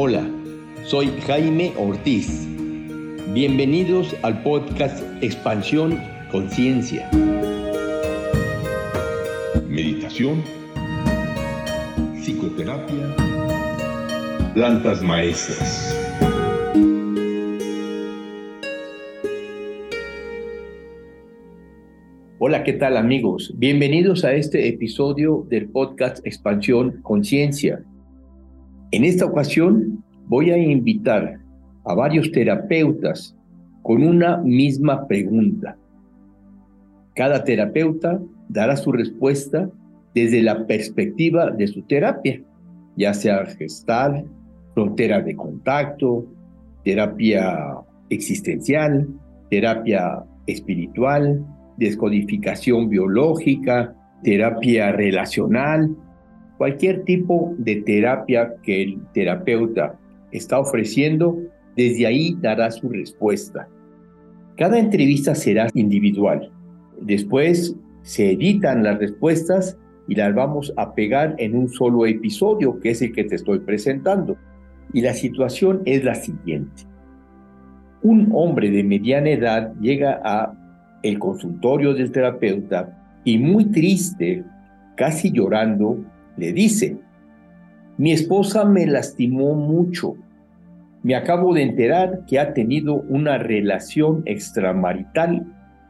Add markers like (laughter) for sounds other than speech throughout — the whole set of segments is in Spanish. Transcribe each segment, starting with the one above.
Hola, soy Jaime Ortiz. Bienvenidos al podcast Expansión Conciencia. Meditación, psicoterapia, plantas maestras. Hola, ¿qué tal amigos? Bienvenidos a este episodio del podcast Expansión Conciencia. En esta ocasión voy a invitar a varios terapeutas con una misma pregunta. Cada terapeuta dará su respuesta desde la perspectiva de su terapia, ya sea gestal, frontera de contacto, terapia existencial, terapia espiritual, descodificación biológica, terapia relacional, cualquier tipo de terapia que el terapeuta está ofreciendo, desde ahí dará su respuesta. Cada entrevista será individual. Después se editan las respuestas y las vamos a pegar en un solo episodio, que es el que te estoy presentando. Y la situación es la siguiente. Un hombre de mediana edad llega a el consultorio del terapeuta y muy triste, casi llorando, le dice, mi esposa me lastimó mucho. Me acabo de enterar que ha tenido una relación extramarital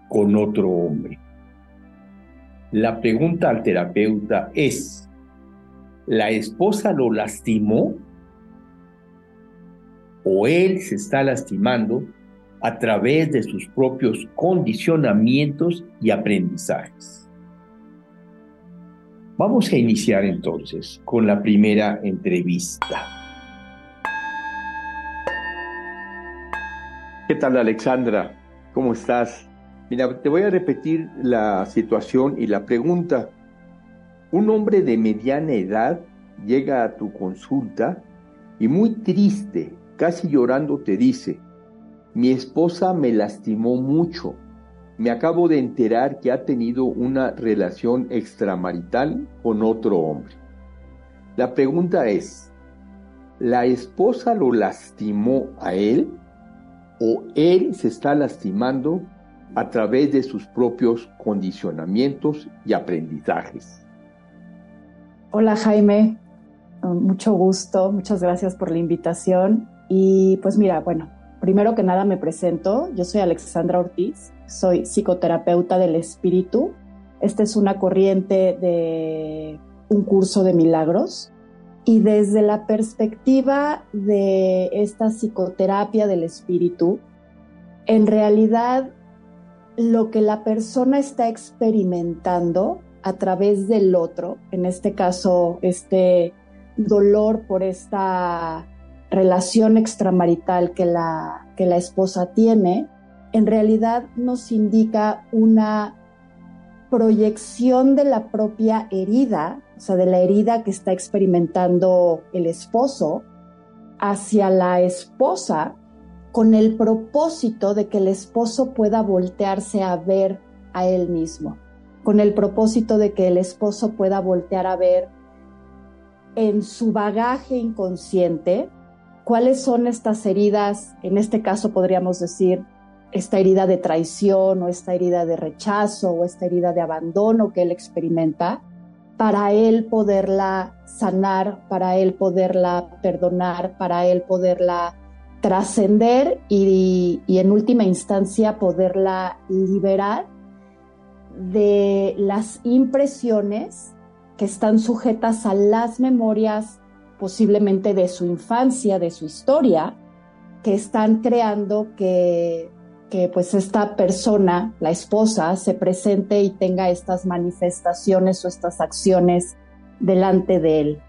con otro hombre. La pregunta al terapeuta es, ¿la esposa lo lastimó? ¿O él se está lastimando a través de sus propios condicionamientos y aprendizajes? Vamos a iniciar entonces con la primera entrevista. ¿Qué tal Alexandra? ¿Cómo estás? Mira, te voy a repetir la situación y la pregunta. Un hombre de mediana edad llega a tu consulta y muy triste, casi llorando, te dice, mi esposa me lastimó mucho me acabo de enterar que ha tenido una relación extramarital con otro hombre. La pregunta es, ¿la esposa lo lastimó a él o él se está lastimando a través de sus propios condicionamientos y aprendizajes? Hola Jaime, mucho gusto, muchas gracias por la invitación. Y pues mira, bueno, primero que nada me presento, yo soy Alexandra Ortiz, soy psicoterapeuta del espíritu. Esta es una corriente de un curso de milagros. Y desde la perspectiva de esta psicoterapia del espíritu, en realidad lo que la persona está experimentando a través del otro, en este caso este dolor por esta relación extramarital que la, que la esposa tiene, en realidad nos indica una proyección de la propia herida, o sea, de la herida que está experimentando el esposo hacia la esposa con el propósito de que el esposo pueda voltearse a ver a él mismo, con el propósito de que el esposo pueda voltear a ver en su bagaje inconsciente cuáles son estas heridas, en este caso podríamos decir esta herida de traición o esta herida de rechazo o esta herida de abandono que él experimenta, para él poderla sanar, para él poderla perdonar, para él poderla trascender y, en última instancia poderla liberar de las impresiones que están sujetas a las memorias posiblemente de su infancia, de su historia, que están creando que que pues esta persona, la esposa, se presente y tenga estas manifestaciones o estas acciones delante de él.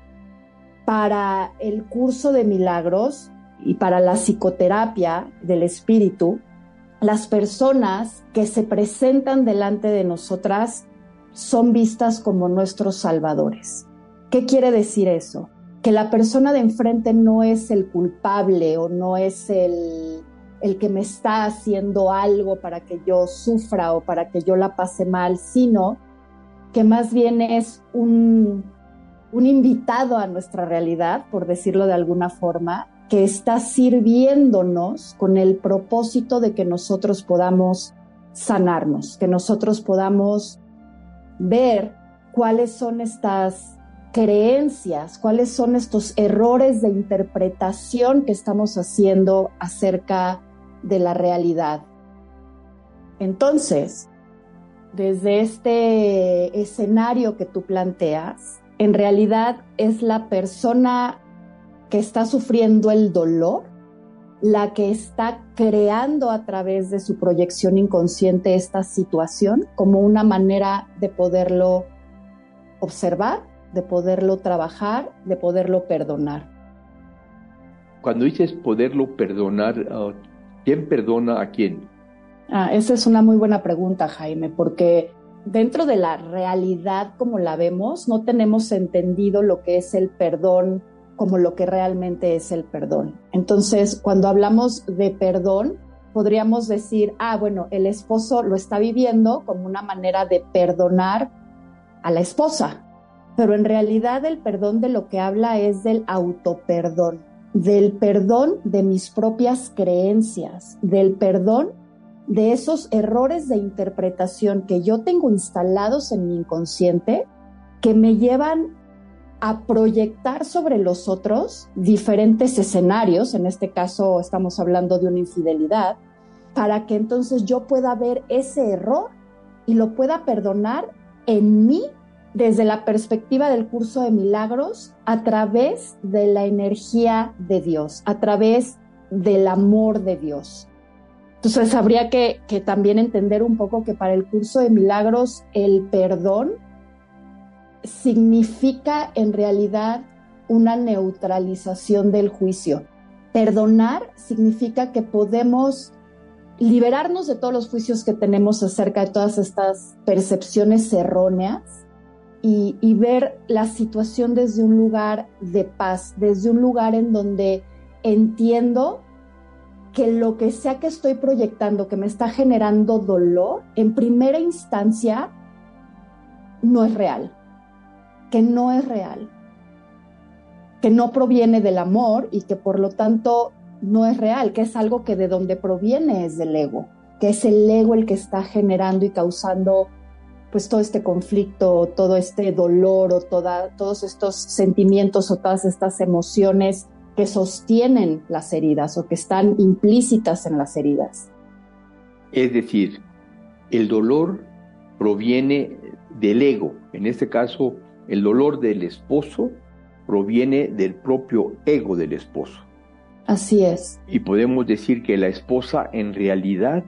Para el curso de milagros y para la psicoterapia del espíritu, las personas que se presentan delante de nosotras son vistas como nuestros salvadores. ¿Qué quiere decir eso? Que la persona de enfrente no es el culpable o no es el el que me está haciendo algo para que yo sufra o para que yo la pase mal, sino que más bien es un, un invitado a nuestra realidad, por decirlo de alguna forma, que está sirviéndonos con el propósito de que nosotros podamos sanarnos, que nosotros podamos ver cuáles son estas creencias, cuáles son estos errores de interpretación que estamos haciendo acerca de la realidad. Entonces, desde este escenario que tú planteas, en realidad es la persona que está sufriendo el dolor la que está creando a través de su proyección inconsciente esta situación como una manera de poderlo observar, de poderlo trabajar, de poderlo perdonar. Cuando dices poderlo perdonar, ah, ¿quién perdona a quién? Ah, esa es una muy buena pregunta, Jaime, porque dentro de la realidad como la vemos, no tenemos entendido lo que es el perdón como lo que realmente es el perdón. Entonces, cuando hablamos de perdón, podríamos decir, ah, bueno, el esposo lo está viviendo como una manera de perdonar a la esposa, pero en realidad el perdón de lo que habla es del autoperdón, del perdón de mis propias creencias, del perdón de esos errores de interpretación que yo tengo instalados en mi inconsciente que me llevan a proyectar sobre los otros diferentes escenarios, en este caso estamos hablando de una infidelidad, para que entonces yo pueda ver ese error y lo pueda perdonar en mí desde la perspectiva del curso de milagros a través de la energía de Dios, a través del amor de Dios. Entonces habría que, que también entender un poco que para el curso de milagros el perdón significa en realidad una neutralización del juicio. Perdonar significa que podemos liberarnos de todos los juicios que tenemos acerca de todas estas percepciones erróneas y, ver la situación desde un lugar de paz, desde un lugar en donde entiendo que lo que sea que estoy proyectando, que me está generando dolor, en primera instancia no es real que no es real, que no proviene del amor y que por lo tanto no es real, que es algo que de donde proviene es del ego, que es el ego el que está generando y causando pues todo este conflicto, todo este dolor o toda, todos estos sentimientos o todas estas emociones que sostienen las heridas o que están implícitas en las heridas. Es decir, el dolor proviene del ego, en este caso el dolor del esposo proviene del propio ego del esposo. Así es. Y podemos decir que la esposa en realidad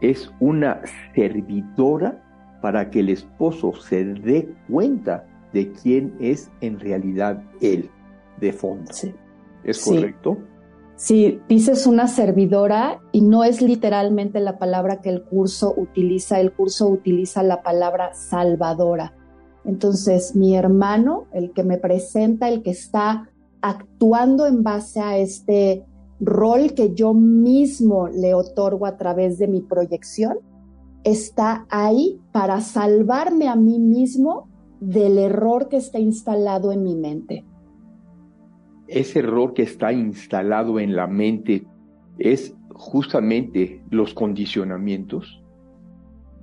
es una servidora para que el esposo se dé cuenta de quién es en realidad él, de fondo. ¿Es correcto? Sí, dices una servidora y no es literalmente la palabra que el curso utiliza, el curso utiliza la palabra salvadora. Entonces, mi hermano, el que me presenta, el que está actuando en base a este rol que yo mismo le otorgo a través de mi proyección, está ahí para salvarme a mí mismo del error que está instalado en mi mente. Ese error que está instalado en la mente es justamente los condicionamientos.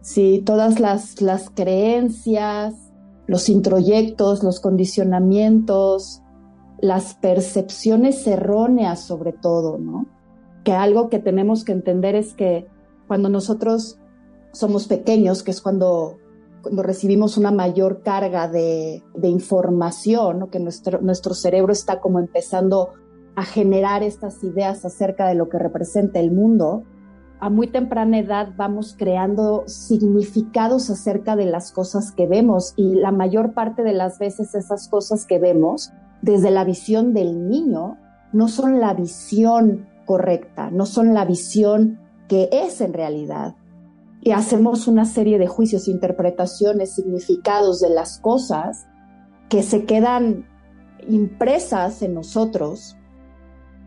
Sí, todas las, las creencias, los introyectos, los condicionamientos, las percepciones erróneas sobre todo, ¿no? Que algo que tenemos que entender es que cuando nosotros somos pequeños, que es cuando, cuando recibimos una mayor carga de, información, que nuestro, nuestro cerebro está como empezando a generar estas ideas acerca de lo que representa el mundo, a muy temprana edad vamos creando significados acerca de las cosas que vemos y la mayor parte de las veces esas cosas que vemos desde la visión del niño no son la visión correcta, no son la visión que es en realidad. Y hacemos una serie de juicios, interpretaciones, significados de las cosas que se quedan impresas en nosotros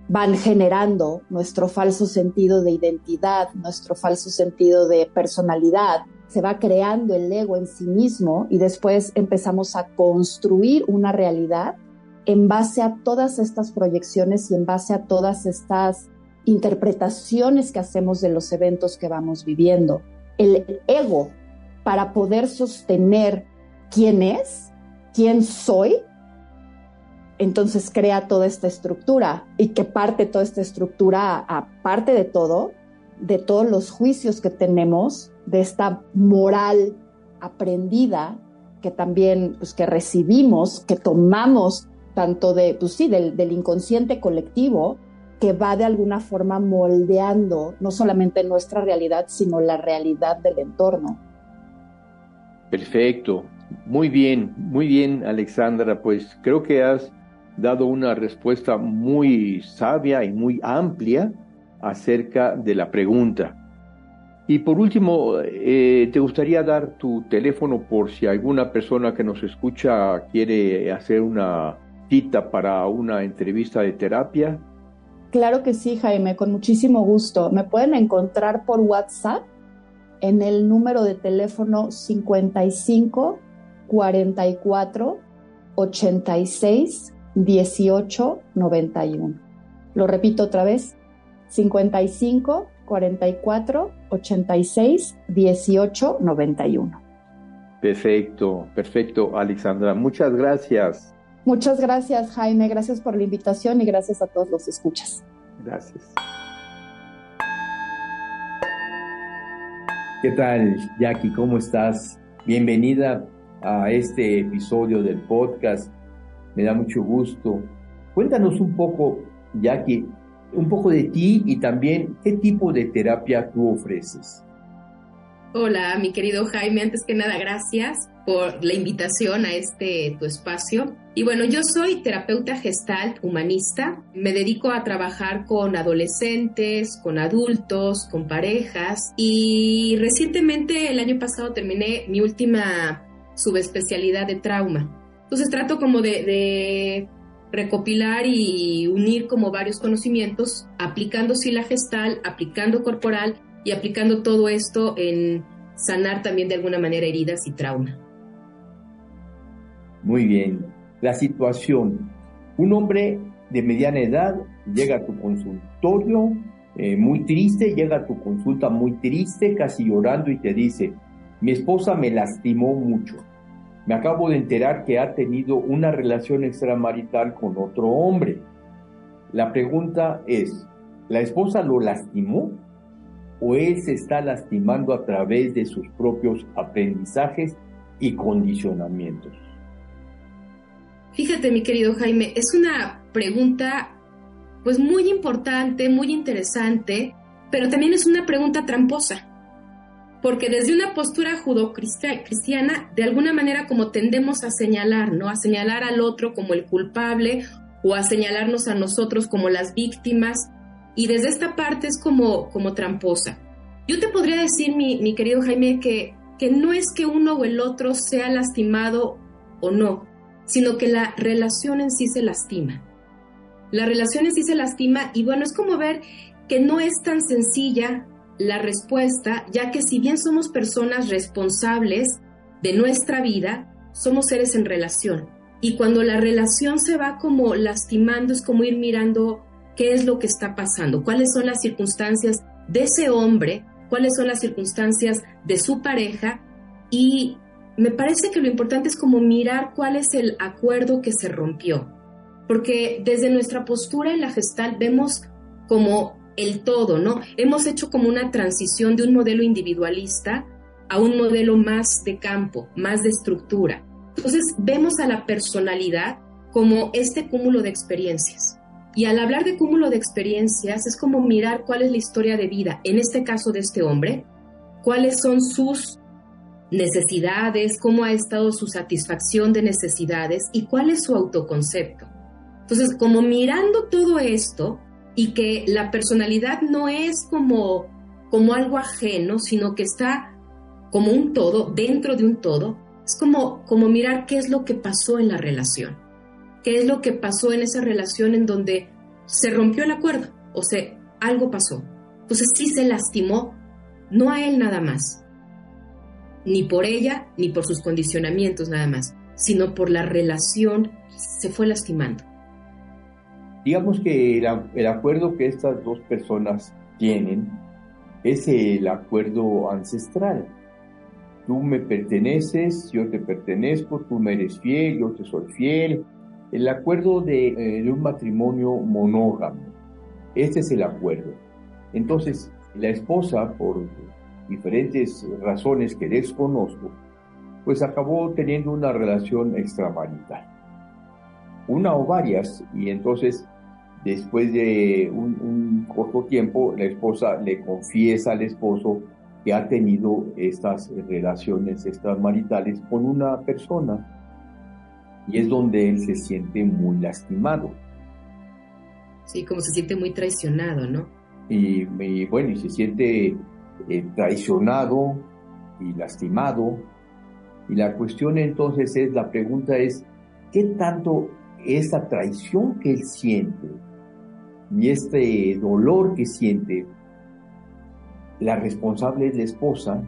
van generando nuestro falso sentido de identidad, nuestro falso sentido de personalidad. Se va creando el ego en sí mismo y después empezamos a construir una realidad en base a todas estas proyecciones y en base a todas estas interpretaciones que hacemos de los eventos que vamos viviendo. El ego, para poder sostener quién es, quién soy, entonces crea toda esta estructura y que parte toda esta estructura, aparte de todo, de todos los juicios que tenemos, de esta moral aprendida que también pues, que recibimos, que tomamos tanto de, pues sí, del, del inconsciente colectivo, que va de alguna forma moldeando no solamente nuestra realidad, sino la realidad del entorno. Perfecto, muy bien, muy bien Alexandra, pues creo que has dado una respuesta muy sabia y muy amplia acerca de la pregunta. Y por último, eh, ¿te gustaría dar tu teléfono por si alguna persona que nos escucha quiere hacer una cita para una entrevista de terapia? Claro que sí, Jaime, con muchísimo gusto. Me pueden encontrar por WhatsApp en el número de teléfono 55 44 86 18 91. Lo repito otra vez, 55 44 86 18 91. Perfecto, perfecto, Alexandra. Muchas gracias. Muchas gracias, Jaime. Gracias por la invitación y gracias a todos los escuchas. Gracias. ¿Qué tal, Jackie? ¿Cómo estás? Bienvenida a este episodio del podcast. Me da mucho gusto. Cuéntanos un poco, Jackie, un poco de ti y también qué tipo de terapia tú ofreces. Hola, mi querido Jaime. Antes que nada, gracias por la invitación a este tu espacio. Y bueno, yo soy terapeuta gestalt humanista. Me dedico a trabajar con adolescentes, con adultos, con parejas. Y recientemente, el año pasado, terminé mi última subespecialidad de trauma. Entonces trato como de, de recopilar y unir como varios conocimientos, aplicando sí la gestal, aplicando corporal y aplicando todo esto en sanar también de alguna manera heridas y trauma. Muy bien. La situación. Un hombre de mediana edad llega a tu consultorio eh, muy triste, llega a tu consulta muy triste, casi llorando y te dice, mi esposa me lastimó mucho. Me acabo de enterar que ha tenido una relación extramarital con otro hombre. La pregunta es, ¿la esposa lo lastimó? ¿O él se está lastimando a través de sus propios aprendizajes y condicionamientos? Fíjate, mi querido Jaime, es una pregunta pues muy importante, muy interesante, pero también es una pregunta tramposa. Porque desde una postura judo-cristiana, de alguna manera como tendemos a señalar, ¿no? A señalar al otro como el culpable o a señalarnos a nosotros como las víctimas. Y desde esta parte es como, como tramposa. Yo te podría decir, mi, mi querido Jaime, que, que no es que uno o el otro sea lastimado o no, sino que la relación en sí se lastima. La relación en sí se lastima y bueno, es como ver que no es tan sencilla la respuesta, ya que si bien somos personas responsables de nuestra vida, somos seres en relación. Y cuando la relación se va como lastimando, es como ir mirando qué es lo que está pasando, cuáles son las circunstancias de ese hombre, cuáles son las circunstancias de su pareja y me parece que lo importante es como mirar cuál es el acuerdo que se rompió, porque desde nuestra postura en la gestal vemos como el todo, ¿no? Hemos hecho como una transición de un modelo individualista a un modelo más de campo, más de estructura. Entonces vemos a la personalidad como este cúmulo de experiencias. Y al hablar de cúmulo de experiencias es como mirar cuál es la historia de vida, en este caso de este hombre, cuáles son sus necesidades, cómo ha estado su satisfacción de necesidades y cuál es su autoconcepto. Entonces, como mirando todo esto y que la personalidad no es como, como algo ajeno, sino que está como un todo, dentro de un todo, es como, como mirar qué es lo que pasó en la relación, qué es lo que pasó en esa relación en donde se rompió el acuerdo, o sea, algo pasó. Entonces sí se lastimó, no a él nada más, ni por ella, ni por sus condicionamientos nada más, sino por la relación, se fue lastimando. Digamos que el, acuerdo que estas dos personas tienen es el acuerdo ancestral. Tú me perteneces, yo te pertenezco, tú me eres fiel, yo te soy fiel. El acuerdo de, eh, un matrimonio monógamo. Este es el acuerdo. Entonces, la esposa, por diferentes razones que desconozco, pues acabó teniendo una relación extramarital. Una o varias, y entonces Después de un, corto tiempo, la esposa le confiesa al esposo que ha tenido estas relaciones extramaritales con una persona y es donde él se siente muy lastimado. Sí, como se siente muy traicionado, ¿no? Y, bueno, y se siente eh, traicionado y lastimado. Y la cuestión entonces es, la pregunta es, ¿qué tanto esa traición que él siente y este dolor que siente, la responsable es la esposa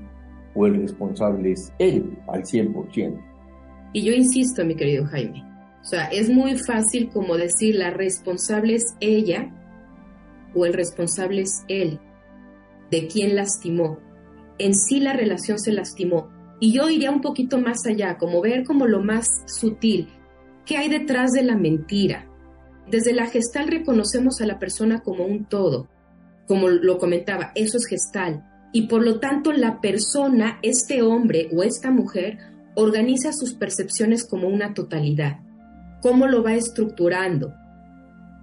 o el responsable es él al 100%. Y yo insisto, mi querido Jaime, o sea, es muy fácil como decir la responsable es ella o el responsable es él, de quien lastimó. En sí la relación se lastimó. Y yo iría un poquito más allá, como ver como lo más sutil, qué hay detrás de la mentira, desde la gestal reconocemos a la persona como un todo, como lo comentaba, eso es gestal. Y por lo tanto la persona, este hombre o esta mujer, organiza sus percepciones como una totalidad. ¿Cómo lo va estructurando?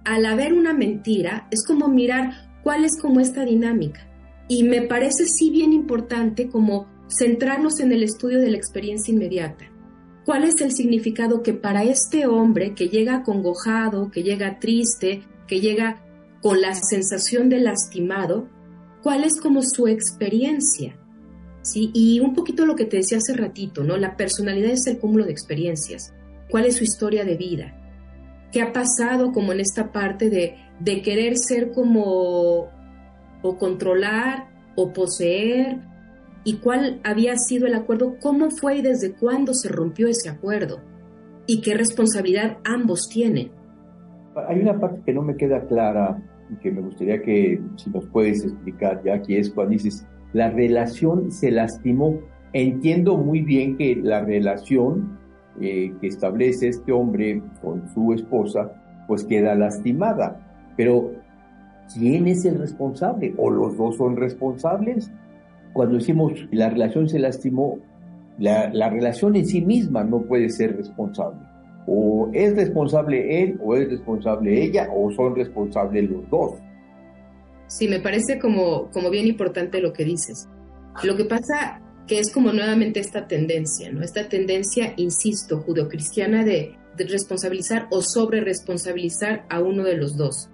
Al haber una mentira, es como mirar cuál es como esta dinámica. Y me parece sí bien importante como centrarnos en el estudio de la experiencia inmediata. ¿Cuál es el significado que para este hombre que llega acongojado, que llega triste, que llega con la sensación de lastimado, cuál es como su experiencia? ¿Sí? Y un poquito lo que te decía hace ratito, ¿no? La personalidad es el cúmulo de experiencias. ¿Cuál es su historia de vida? ¿Qué ha pasado como en esta parte de, de querer ser como o controlar o poseer y cuál había sido el acuerdo, cómo fue y desde cuándo se rompió ese acuerdo y qué responsabilidad ambos tienen. Hay una parte que no me queda clara y que me gustaría que si nos puedes explicar ya que es cuando dices la relación se lastimó. Entiendo muy bien que la relación eh, que establece este hombre con su esposa pues queda lastimada, pero ¿quién es el responsable? ¿O los dos son responsables? cuando decimos la relación se lastimó, la, la, relación en sí misma no puede ser responsable. O es responsable él, o es responsable ella, o son responsables los dos. Sí, me parece como, como bien importante lo que dices. Lo que pasa que es como nuevamente esta tendencia, ¿no? Esta tendencia, insisto, judeocristiana de, de responsabilizar o sobre responsabilizar a uno de los dos.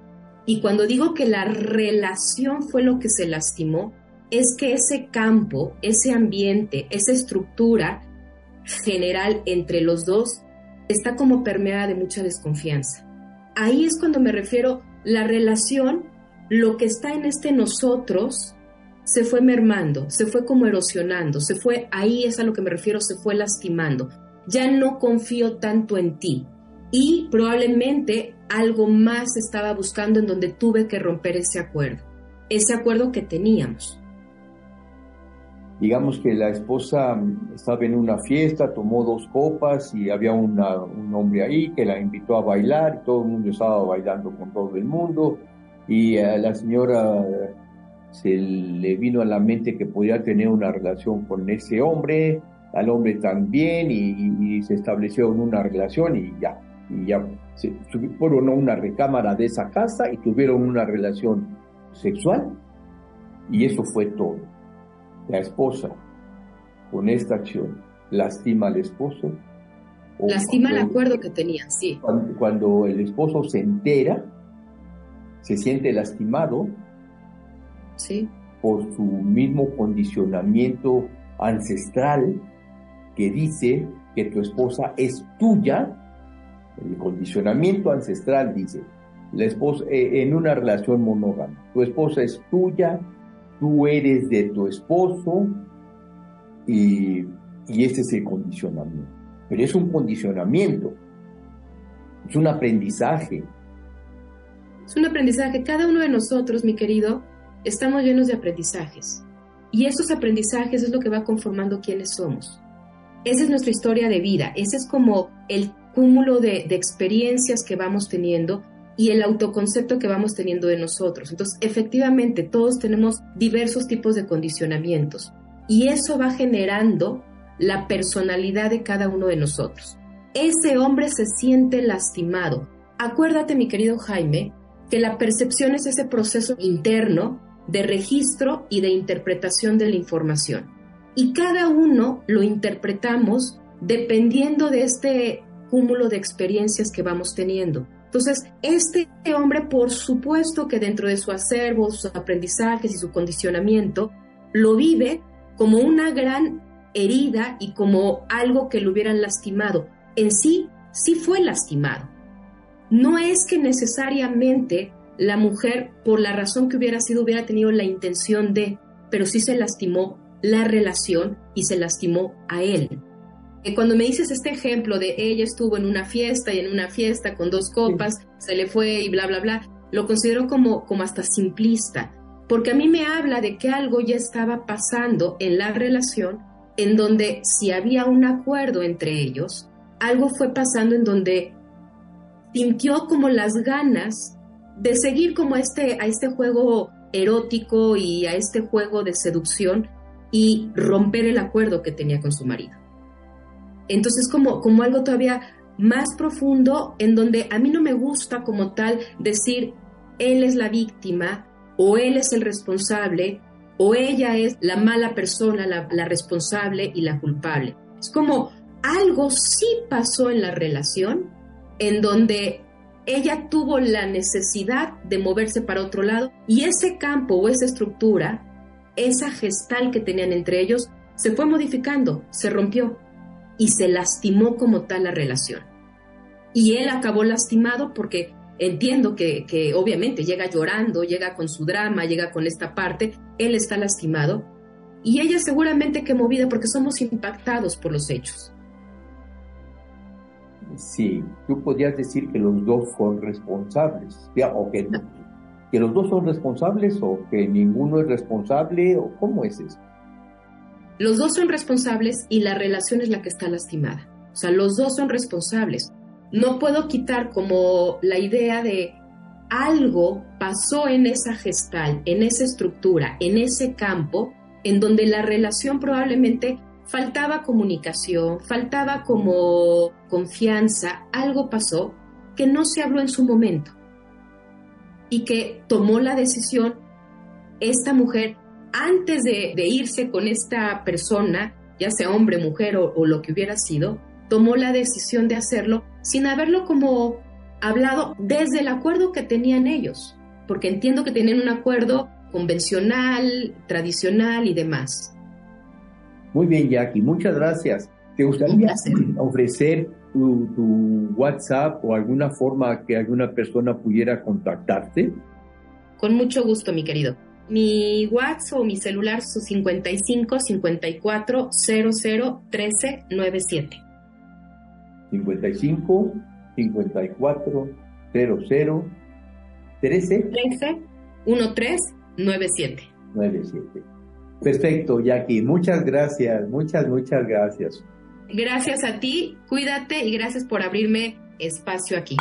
Y cuando digo que la relación fue lo que se lastimó, es que ese campo, ese ambiente, esa estructura general entre los dos está como permeada de mucha desconfianza. Ahí es cuando me refiero la relación, lo que está en este nosotros se fue mermando, se fue como erosionando, se fue, ahí es a lo que me refiero, se fue lastimando. Ya no confío tanto en ti. Y probablemente algo más estaba buscando en donde tuve que romper ese acuerdo, ese acuerdo que teníamos. Digamos que la esposa estaba en una fiesta, tomó dos copas y había un hombre ahí que la invitó a bailar, todo el mundo estaba bailando con todo el mundo y a la señora se le vino a la mente que podía tener una relación con ese hombre, al hombre también y, se estableció una relación y ya, y ya se fueron a una recámara de esa casa y tuvieron una relación sexual y eso fue todo la esposa con esta acción lastima al esposo. lastima el acuerdo que tenían, sí. Cuando, el esposo se entera, se siente lastimado sí. por su mismo condicionamiento ancestral que dice que tu esposa es tuya. El condicionamiento ancestral dice la esposa, eh, en una relación monógama. Tu esposa es tuya, tú eres de tu esposo y, y este es el condicionamiento. Pero es un condicionamiento, es un aprendizaje. Es un aprendizaje. Cada uno de nosotros, mi querido, estamos llenos de aprendizajes. Y esos aprendizajes es lo que va conformando quiénes somos. Esa es nuestra historia de vida, ese es como el cúmulo de, de experiencias que vamos teniendo y el autoconcepto que vamos teniendo de nosotros. Entonces, efectivamente, todos tenemos diversos tipos de condicionamientos y eso va generando la personalidad de cada uno de nosotros. Ese hombre se siente lastimado. Acuérdate, mi querido Jaime, que la percepción es ese proceso interno de registro y de interpretación de la información y cada uno lo interpretamos dependiendo de este cúmulo de experiencias que vamos teniendo. Entonces, este hombre, por supuesto que dentro de su acervo, sus aprendizajes y su condicionamiento, lo vive como una gran herida y como algo que lo hubieran lastimado. En sí, sí fue lastimado. No es que necesariamente la mujer, por la razón que hubiera sido, hubiera tenido la intención de, pero sí se lastimó la relación y se lastimó a él. Cuando me dices este ejemplo de ella estuvo en una fiesta y en una fiesta con dos copas, se le fue y bla, bla, bla, lo considero como, como hasta simplista, porque a mí me habla de que algo ya estaba pasando en la relación, en donde si había un acuerdo entre ellos, algo fue pasando en donde sintió como las ganas de seguir como este, a este juego erótico y a este juego de seducción y romper el acuerdo que tenía con su marido. Entonces, como, como algo todavía más profundo, en donde a mí no me gusta como tal decir, él es la víctima, o él es el responsable, o ella es la mala persona, la, la responsable y la culpable. Es como algo sí pasó en la relación, en donde ella tuvo la necesidad de moverse para otro lado y ese campo o esa estructura esa gestal que tenían entre ellos se fue modificando, se rompió y se lastimó como tal la relación. Y él acabó lastimado porque entiendo que, que, obviamente llega llorando, llega con su drama, llega con esta parte, él está lastimado y ella seguramente que movida porque somos impactados por los hechos. Sí, tú podrías decir que los dos son responsables, o que que los dos son responsables o que ninguno es responsable o cómo es eso? Los dos son responsables y la relación es la que está lastimada. O sea, los dos son responsables. No puedo quitar como la idea de algo pasó en esa gestal, en esa estructura, en ese campo, en donde la relación probablemente faltaba comunicación, faltaba como confianza, algo pasó que no se habló en su momento y que tomó la decisión esta mujer antes de, irse con esta persona, ya sea hombre, mujer o, o lo que hubiera sido, tomó la decisión de hacerlo sin haberlo como hablado desde el acuerdo que tenían ellos, porque entiendo que tenían un acuerdo convencional, tradicional y demás. Muy bien, Jackie, muchas gracias. ¿Te gustaría ofrecer tu, WhatsApp o alguna forma que alguna persona pudiera contactarte? Con mucho gusto, mi querido. Mi WhatsApp o mi celular su 55 54 00 13 97. 55 54 00 13 13 13 97. 97. Perfecto, Jackie. Muchas gracias, muchas, muchas gracias. Gracias a ti, cuídate y gracias por abrirme espacio aquí.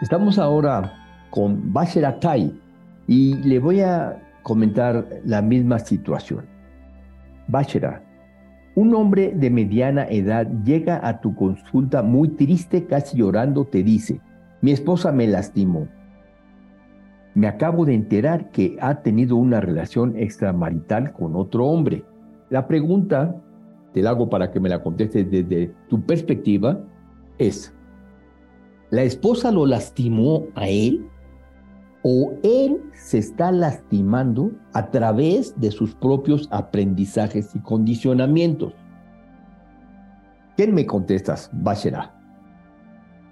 Estamos ahora con Basher Atai y le voy a comentar la misma situación. Bashera, un hombre de mediana edad llega a tu consulta muy triste, casi llorando, te dice, mi esposa me lastimó me acabo de enterar que ha tenido una relación extramarital con otro hombre. La pregunta, te la hago para que me la contestes desde tu perspectiva, es, ¿la esposa lo lastimó a él? ¿O él se está lastimando a través de sus propios aprendizajes y condicionamientos? ¿Quién me contestas, Bashera?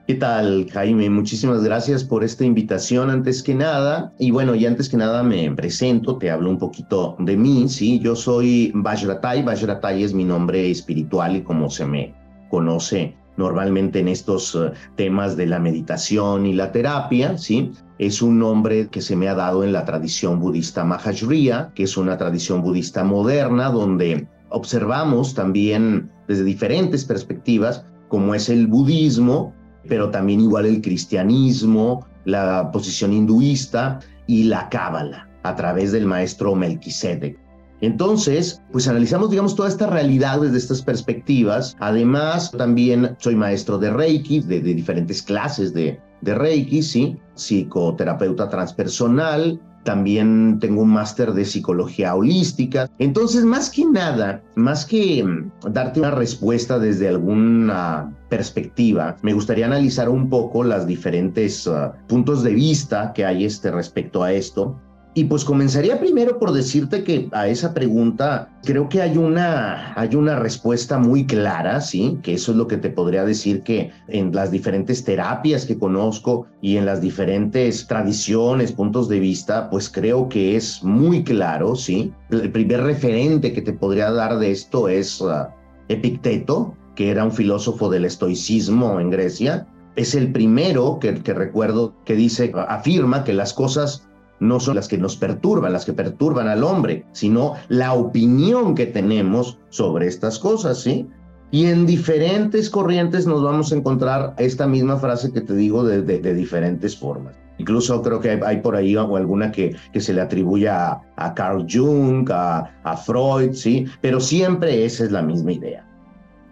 ¿Qué tal, Jaime? Muchísimas gracias por esta invitación antes que nada. Y bueno, y antes que nada me presento, te hablo un poquito de mí, ¿sí? Yo soy Vajratai, Vajratai es mi nombre espiritual y como se me conoce normalmente en estos eh, temas de la meditación y la terapia, ¿sí? Es un nombre que se me ha dado en la tradición budista Mahajriya, que es una tradición budista moderna donde observamos también desde diferentes perspectivas como es el budismo, pero también igual el cristianismo, la posición hinduista y la cábala a través del maestro Melquisedec. Entonces, pues analizamos, digamos, toda esta realidad desde estas perspectivas. Además, también soy maestro de Reiki, de, de diferentes clases de, de Reiki, ¿sí? Psicoterapeuta transpersonal, también tengo un máster de psicología holística. Entonces, más que nada, más que mm, darte una respuesta desde alguna perspectiva, me gustaría analizar un poco las diferentes ah, puntos de vista que hay este respecto a esto y pues comenzaría primero por decirte que a esa pregunta creo que hay una, hay una respuesta muy clara, ¿sí? Que eso es lo que te podría decir que en las diferentes terapias que conozco y en las diferentes tradiciones, puntos de vista, pues creo que es muy claro, ¿sí? El primer referente que te podría dar de esto es uh, Epicteto, que era un filósofo del estoicismo en Grecia. Es el primero que, que recuerdo que dice, afirma que las cosas no son las que nos perturban, las que perturban al hombre, sino la opinión que tenemos sobre estas cosas, ¿sí? Y en diferentes corrientes nos vamos a encontrar esta misma frase que te digo de, diferentes formas. Incluso creo que hay, por ahí alguna que, se le atribuye a, Carl Jung, a, a Freud, ¿sí? Pero siempre esa es la misma idea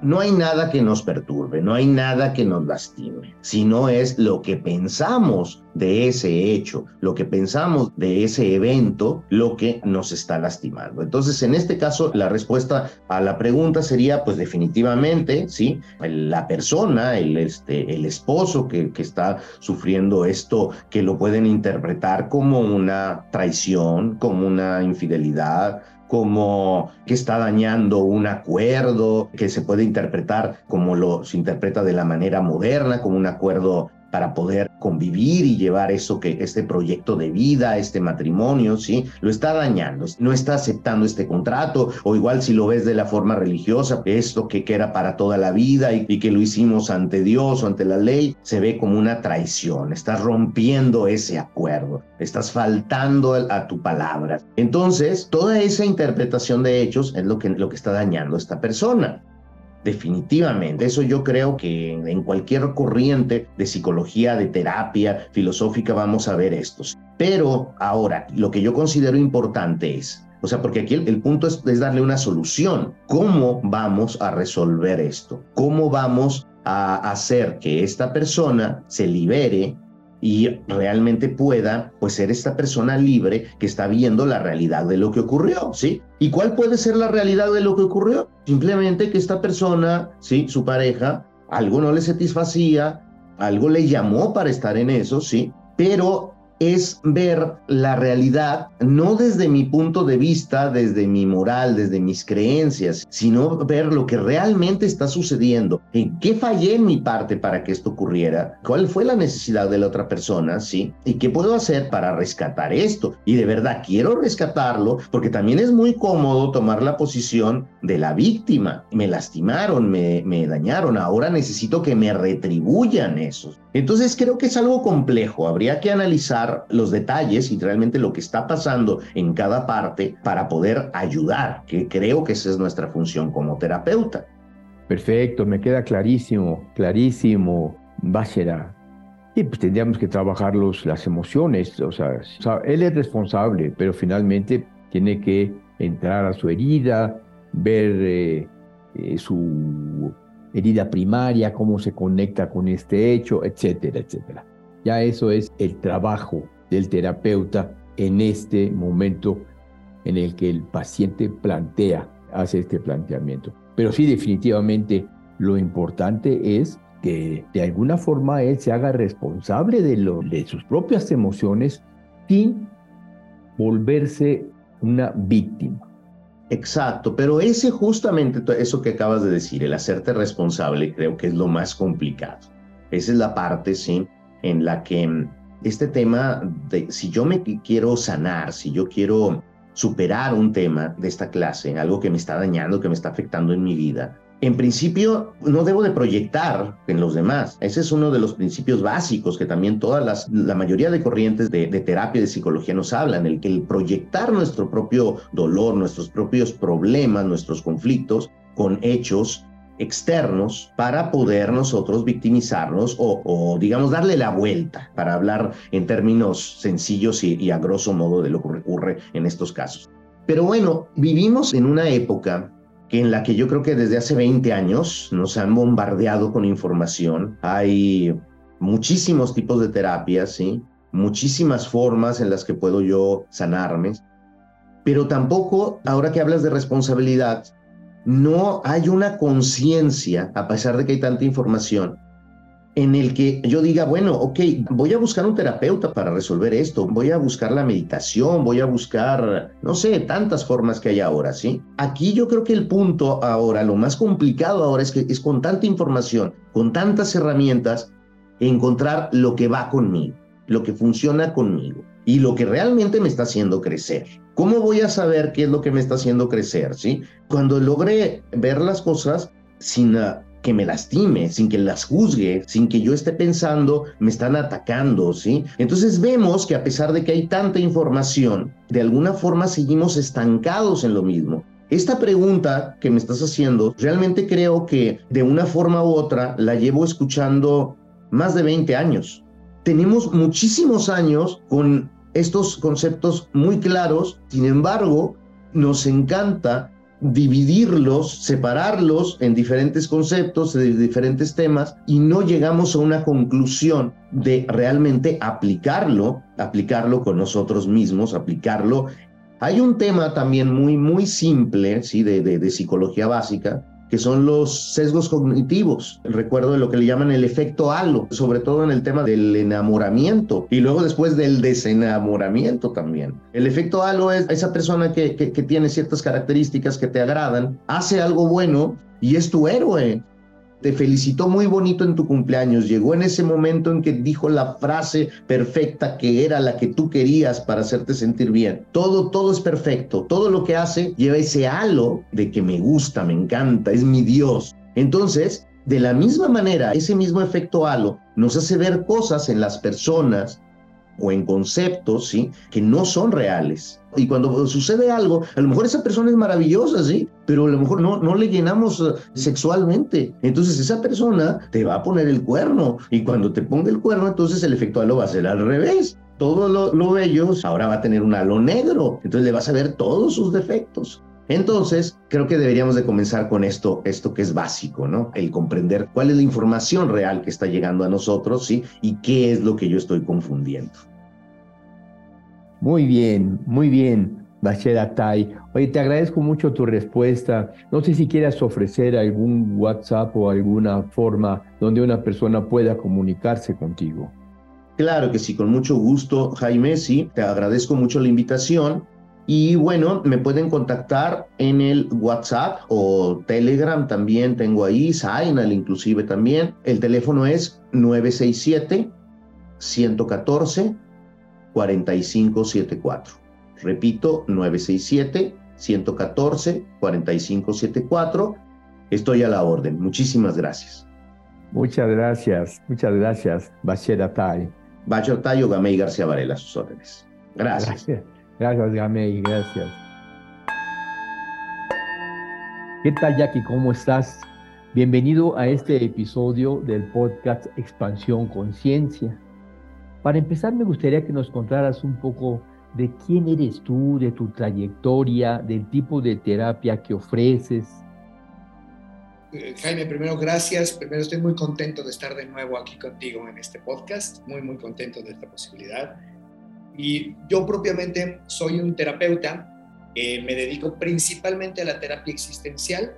no hay nada que nos perturbe, no hay nada que nos lastime, sino es lo que pensamos de ese hecho, lo que pensamos de ese evento, lo que nos está lastimando. Entonces, en este caso, la respuesta a la pregunta sería, pues definitivamente, sí, la persona, el, este, el esposo que, que está sufriendo esto, que lo pueden interpretar como una traición, como una infidelidad, como que está dañando un acuerdo, que se puede interpretar como lo se interpreta de la manera moderna, como un acuerdo para poder convivir y llevar eso que este proyecto de vida, este matrimonio, ¿sí? Lo está dañando, no está aceptando este contrato, o igual si lo ves de la forma religiosa, esto que, era para toda la vida y, y, que lo hicimos ante Dios o ante la ley, se ve como una traición, estás rompiendo ese acuerdo, estás faltando a tu palabra. Entonces, toda esa interpretación de hechos es lo que, lo que está dañando a esta persona. Definitivamente, eso yo creo que en cualquier corriente de psicología, de terapia filosófica vamos a ver estos. Pero ahora, lo que yo considero importante es, o sea, porque aquí el, punto es, es darle una solución. ¿Cómo vamos a resolver esto? ¿Cómo vamos a hacer que esta persona se libere y realmente pueda pues ser esta persona libre que está viendo la realidad de lo que ocurrió, ¿sí? ¿Y cuál puede ser la realidad de lo que ocurrió? Simplemente que esta persona, ¿sí? Su pareja, algo no le satisfacía, algo le llamó para estar en eso, ¿sí? Pero es ver la realidad no desde mi punto de vista, desde mi moral, desde mis creencias, sino ver lo que realmente está sucediendo, en qué fallé en mi parte para que esto ocurriera, cuál fue la necesidad de la otra persona, ¿sí? Y qué puedo hacer para rescatar esto. Y de verdad quiero rescatarlo porque también es muy cómodo tomar la posición de la víctima. Me lastimaron, me, me dañaron, ahora necesito que me retribuyan eso. Entonces creo que es algo complejo, habría que analizar los detalles y realmente lo que está pasando en cada parte para poder ayudar, que creo que esa es nuestra función como terapeuta. Perfecto, me queda clarísimo, clarísimo, Bácera. Y pues tendríamos que trabajar los, las emociones, o sea, él es responsable, pero finalmente tiene que entrar a su herida, ver eh, eh, su herida primaria, cómo se conecta con este hecho, etcétera, etcétera. Ya eso es el trabajo del terapeuta en este momento en el que el paciente plantea, hace este planteamiento. Pero sí, definitivamente, lo importante es que de alguna forma él se haga responsable de, lo, de sus propias emociones sin volverse una víctima. Exacto, pero ese justamente eso que acabas de decir, el hacerte responsable, creo que es lo más complicado. Esa es la parte, sí, en la que mm, este tema de si yo me quiero sanar, si yo quiero superar un tema de esta clase, algo que me está dañando, que me está afectando en mi vida, en principio no debo de proyectar en los demás. Ese es uno de los principios básicos que también todas las, la mayoría de corrientes de, terapia de psicología nos hablan, el el proyectar nuestro propio dolor, nuestros propios problemas, nuestros conflictos con hechos externos para poder nosotros victimizarnos o, digamos darle la vuelta, para hablar en términos sencillos y, y a grosso modo de lo que ocurre en estos casos. Pero bueno, vivimos en una época en la que yo creo que desde hace 20 años nos han bombardeado con información. Hay muchísimos tipos de terapias, ¿sí? muchísimas formas en las que puedo yo sanarme, pero tampoco, ahora que hablas de responsabilidad, no hay una conciencia, a pesar de que hay tanta información, en el que yo diga, bueno, ok, voy a buscar un terapeuta para resolver esto, voy a buscar la meditación, voy a buscar, no sé, tantas formas que hay ahora, ¿sí? Aquí yo creo que el punto ahora, lo más complicado ahora es que es con tanta información, con tantas herramientas, encontrar lo que va conmigo, lo que funciona conmigo y lo que realmente me está haciendo crecer. ¿Cómo voy a saber qué es lo que me está haciendo crecer, sí? Cuando logré ver las cosas sin que me lastime, sin que las juzgue, sin que yo esté pensando, me están atacando, ¿sí? Entonces vemos que a pesar de que hay tanta información, de alguna forma seguimos estancados en lo mismo. Esta pregunta que me estás haciendo, realmente creo que de una forma u otra la llevo escuchando más de 20 años. Tenemos muchísimos años con estos conceptos muy claros, sin embargo, nos encanta dividirlos, separarlos en diferentes conceptos, de diferentes temas, y no llegamos a una conclusión de realmente aplicarlo, aplicarlo con nosotros mismos, aplicarlo. Hay un tema también muy, muy simple, ¿sí? de, de, de psicología básica, que son los sesgos cognitivos. Recuerdo de lo que le llaman el efecto halo, sobre todo en el tema del enamoramiento y luego después del desenamoramiento también. El efecto halo es esa persona que, que, que tiene ciertas características que te agradan, hace algo bueno y es tu héroe te felicitó muy bonito en tu cumpleaños, llegó en ese momento en que dijo la frase perfecta que era la que tú querías para hacerte sentir bien. Todo, todo es perfecto, todo lo que hace lleva ese halo de que me gusta, me encanta, es mi Dios. Entonces, de la misma manera, ese mismo efecto halo nos hace ver cosas en las personas o en conceptos, ¿sí? Que no son reales. Y cuando sucede algo, a lo mejor esa persona es maravillosa, ¿sí? Pero a lo mejor no, no le llenamos eh, sexualmente. Entonces esa persona te va a poner el cuerno. Y cuando te ponga el cuerno, entonces el efecto halo va a ser al revés. Todo lo, lo bello ahora va a tener un halo negro. Entonces le vas a ver todos sus defectos. Entonces, creo que deberíamos de comenzar con esto, esto que es básico, ¿no? El comprender cuál es la información real que está llegando a nosotros, ¿sí? Y qué es lo que yo estoy confundiendo. Muy bien, muy bien, Bashir Atay. Oye, te agradezco mucho tu respuesta. No sé si quieras ofrecer algún WhatsApp o alguna forma donde una persona pueda comunicarse contigo. Claro que sí, con mucho gusto, Jaime. Sí, te agradezco mucho la invitación. Y bueno, me pueden contactar en el WhatsApp o Telegram también tengo ahí, Signal inclusive también. El teléfono es 967 114 4574. Repito, 967 114 4574. Estoy a la orden. Muchísimas gracias. Muchas gracias, muchas gracias, Bashir Atay. Bashir Atay o Gamey García Varela, sus órdenes. Gracias. Gracias. Gracias, Gamey, gracias. ¿Qué tal, Jackie? ¿Cómo estás? Bienvenido a este episodio del podcast Expansión Conciencia. Para empezar, me gustaría que nos contaras un poco de quién eres tú, de tu trayectoria, del tipo de terapia que ofreces. Eh, Jaime, primero gracias. Primero estoy muy contento de estar de nuevo aquí contigo en este podcast. Muy, muy contento de esta posibilidad. Y yo propiamente soy un terapeuta, me dedico principalmente a la terapia existencial.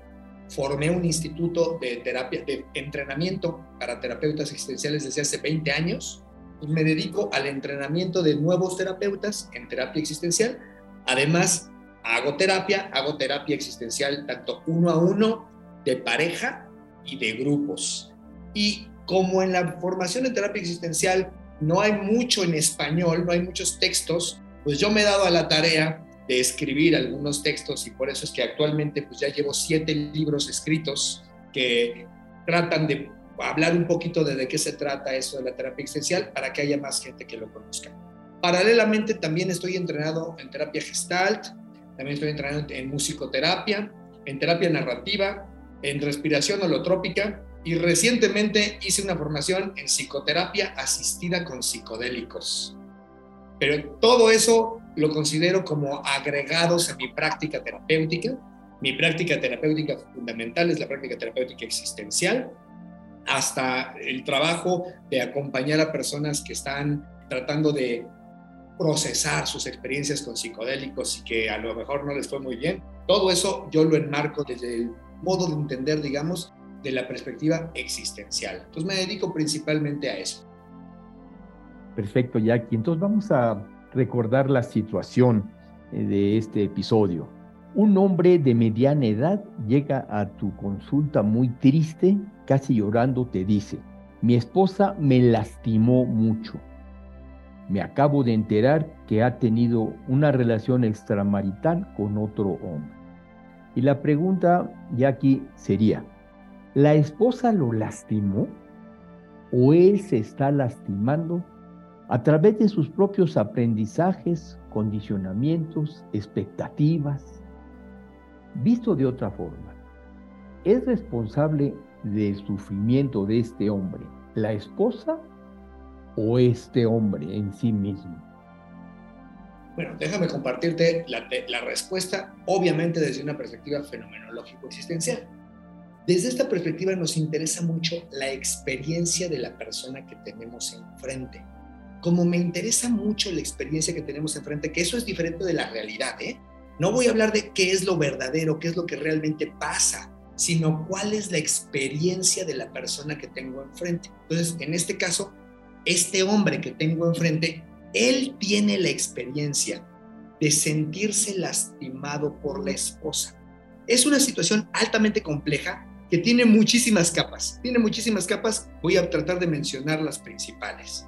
Formé un instituto de terapia, de entrenamiento para terapeutas existenciales desde hace 20 años y me dedico al entrenamiento de nuevos terapeutas en terapia existencial. Además, hago terapia, hago terapia existencial tanto uno a uno, de pareja y de grupos. Y como en la formación en terapia existencial no hay mucho en español, no hay muchos textos, pues yo me he dado a la tarea de escribir algunos textos y por eso es que actualmente pues ya llevo siete libros escritos que tratan de hablar un poquito de de qué se trata eso de la terapia existencial para que haya más gente que lo conozca. Paralelamente también estoy entrenado en terapia gestalt, también estoy entrenado en musicoterapia, en terapia narrativa, en respiración holotrópica y recientemente hice una formación en psicoterapia asistida con psicodélicos. Pero todo eso lo considero como agregados a mi práctica terapéutica. Mi práctica terapéutica fundamental es la práctica terapéutica existencial, hasta el trabajo de acompañar a personas que están tratando de procesar sus experiencias con psicodélicos y que a lo mejor no les fue muy bien. Todo eso yo lo enmarco desde el modo de entender, digamos, de la perspectiva existencial. Entonces me dedico principalmente a eso. Perfecto, Jackie. Entonces vamos a recordar la situación eh, de este episodio. Un hombre de mediana edad llega a tu consulta muy triste, casi llorando, te dice, mi esposa me lastimó mucho. Me acabo de enterar que ha tenido una relación extramarital con otro hombre. Y la pregunta, Jackie, sería, ¿la esposa lo lastimó o él se está lastimando a través de sus propios aprendizajes, condicionamientos, expectativas. Visto de otra forma, ¿es responsable del sufrimiento de este hombre la esposa o este hombre en sí mismo? Bueno, déjame compartirte la, la respuesta, obviamente desde una perspectiva fenomenológico-existencial. Desde esta perspectiva nos interesa mucho la experiencia de la persona que tenemos enfrente como me interesa mucho la experiencia que tenemos enfrente, que eso es diferente de la realidad, ¿eh? No voy a hablar de qué es lo verdadero, qué es lo que realmente pasa, sino cuál es la experiencia de la persona que tengo enfrente. Entonces, en este caso, este hombre que tengo enfrente, él tiene la experiencia de sentirse lastimado por la esposa. Es una situación altamente compleja que tiene muchísimas capas. Tiene muchísimas capas, voy a tratar de mencionar las principales.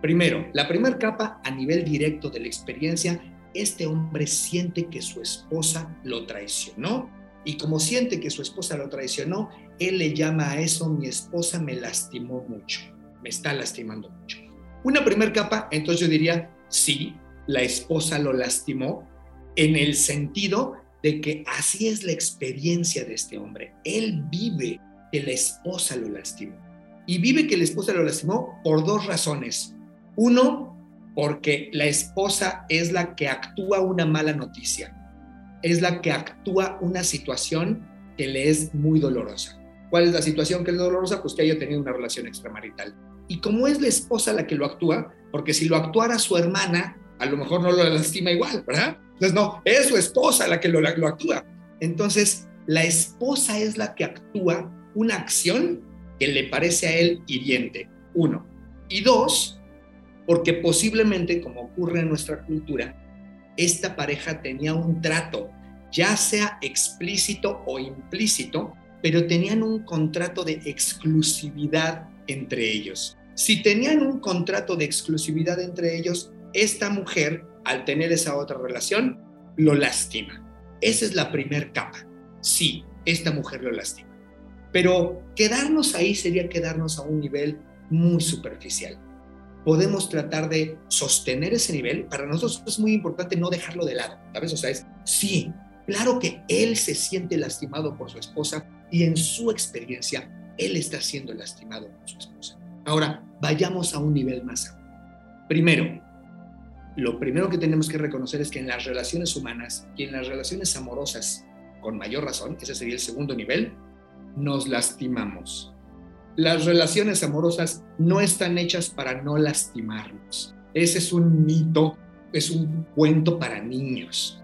Primero, la primera capa a nivel directo de la experiencia, este hombre siente que su esposa lo traicionó y como siente que su esposa lo traicionó, él le llama a eso mi esposa me lastimó mucho, me está lastimando mucho. Una primera capa, entonces yo diría, sí, la esposa lo lastimó en el sentido de que así es la experiencia de este hombre. Él vive que la esposa lo lastimó. Y vive que la esposa lo lastimó por dos razones. Uno, porque la esposa es la que actúa una mala noticia, es la que actúa una situación que le es muy dolorosa. ¿Cuál es la situación que es dolorosa? Pues que haya tenido una relación extramarital. Y como es la esposa la que lo actúa, porque si lo actuara su hermana, a lo mejor no lo lastima igual, ¿verdad? Entonces, no, es su esposa la que lo, actúa. Entonces, la esposa es la que actúa una acción que le parece a él hiriente, uno. Y dos, porque posiblemente, como ocurre en nuestra cultura, esta pareja tenía un trato, ya sea explícito o implícito, pero tenían un contrato de exclusividad entre ellos. Si tenían un contrato de exclusividad entre ellos, esta mujer, al tener esa otra relación, lo lastima. Esa es la primer capa. Sí, esta mujer lo lastima. Pero quedarnos ahí sería quedarnos a un nivel muy superficial podemos tratar de sostener ese nivel. Para nosotros es muy importante no dejarlo de lado, ¿sabes? O sea, es, sí, claro que él se siente lastimado por su esposa y en su experiencia, él está siendo lastimado por su esposa. Ahora, vayamos a un nivel más alto. Primero, lo primero que tenemos que reconocer es que en las relaciones humanas y en las relaciones amorosas, con mayor razón, ese sería el segundo nivel, nos lastimamos las relaciones amorosas no están hechas para no lastimarnos. Ese es un mito, es un cuento para niños.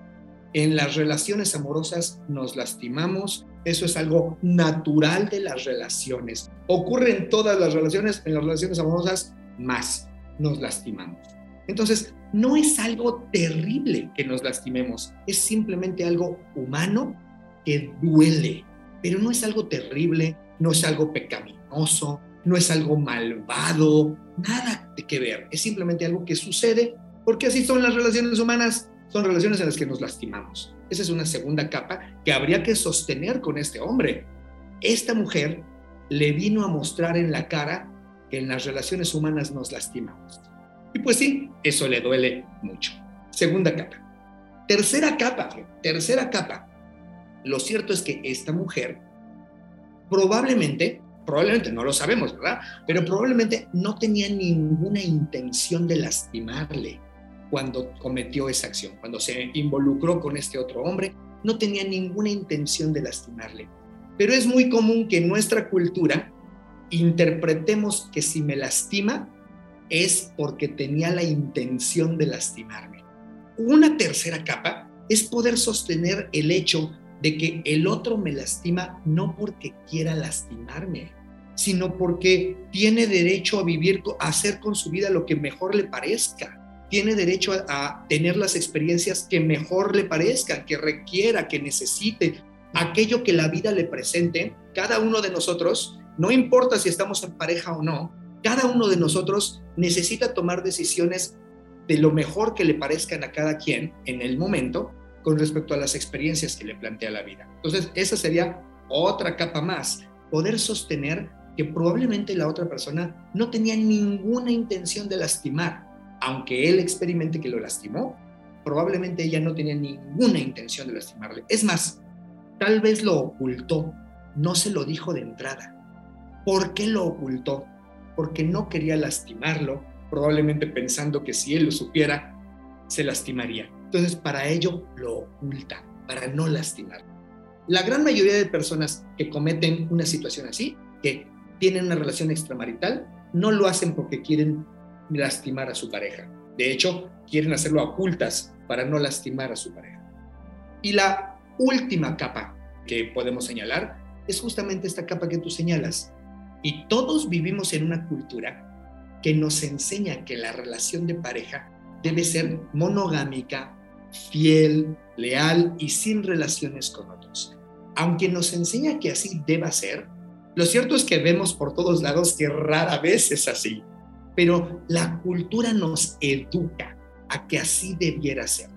En las relaciones amorosas nos lastimamos, eso es algo natural de las relaciones. Ocurre en todas las relaciones, en las relaciones amorosas más nos lastimamos. Entonces, no es algo terrible que nos lastimemos, es simplemente algo humano que duele, pero no es algo terrible, no es algo pecaminoso, no es algo malvado, nada de que ver, es simplemente algo que sucede porque así son las relaciones humanas, son relaciones en las que nos lastimamos. Esa es una segunda capa que habría que sostener con este hombre. Esta mujer le vino a mostrar en la cara que en las relaciones humanas nos lastimamos. Y pues sí, eso le duele mucho. Segunda capa. Tercera capa, tercera capa. Lo cierto es que esta mujer probablemente, probablemente no lo sabemos, ¿verdad? Pero probablemente no tenía ninguna intención de lastimarle cuando cometió esa acción, cuando se involucró con este otro hombre, no tenía ninguna intención de lastimarle. Pero es muy común que en nuestra cultura interpretemos que si me lastima es porque tenía la intención de lastimarme. Una tercera capa es poder sostener el hecho de que el otro me lastima no porque quiera lastimarme, sino porque tiene derecho a vivir, a hacer con su vida lo que mejor le parezca. Tiene derecho a, tener las experiencias que mejor le parezcan, que requiera, que necesite, aquello que la vida le presente. Cada uno de nosotros, no importa si estamos en pareja o no, cada uno de nosotros necesita tomar decisiones de lo mejor que le parezcan a cada quien en el momento con respecto a las experiencias que le plantea la vida. Entonces, esa sería otra capa más, poder sostener que probablemente la otra persona no tenía ninguna intención de lastimar, aunque él experimente que lo lastimó, probablemente ella no tenía ninguna intención de lastimarle. Es más, tal vez lo ocultó, no se lo dijo de entrada. ¿Por qué lo ocultó? Porque no quería lastimarlo, probablemente pensando que si él lo supiera, se lastimaría. Entonces, para ello lo oculta, para no lastimar. La gran mayoría de personas que cometen una situación así, que tienen una relación extramarital, no lo hacen porque quieren lastimar a su pareja. De hecho, quieren hacerlo ocultas para no lastimar a su pareja. Y la última capa que podemos señalar es justamente esta capa que tú señalas. Y todos vivimos en una cultura que nos enseña que la relación de pareja debe ser monogámica, fiel, leal y sin relaciones con otros. Aunque nos enseña que así deba ser, lo cierto es que vemos por todos lados que rara vez es así, pero la cultura nos educa a que así debiera ser.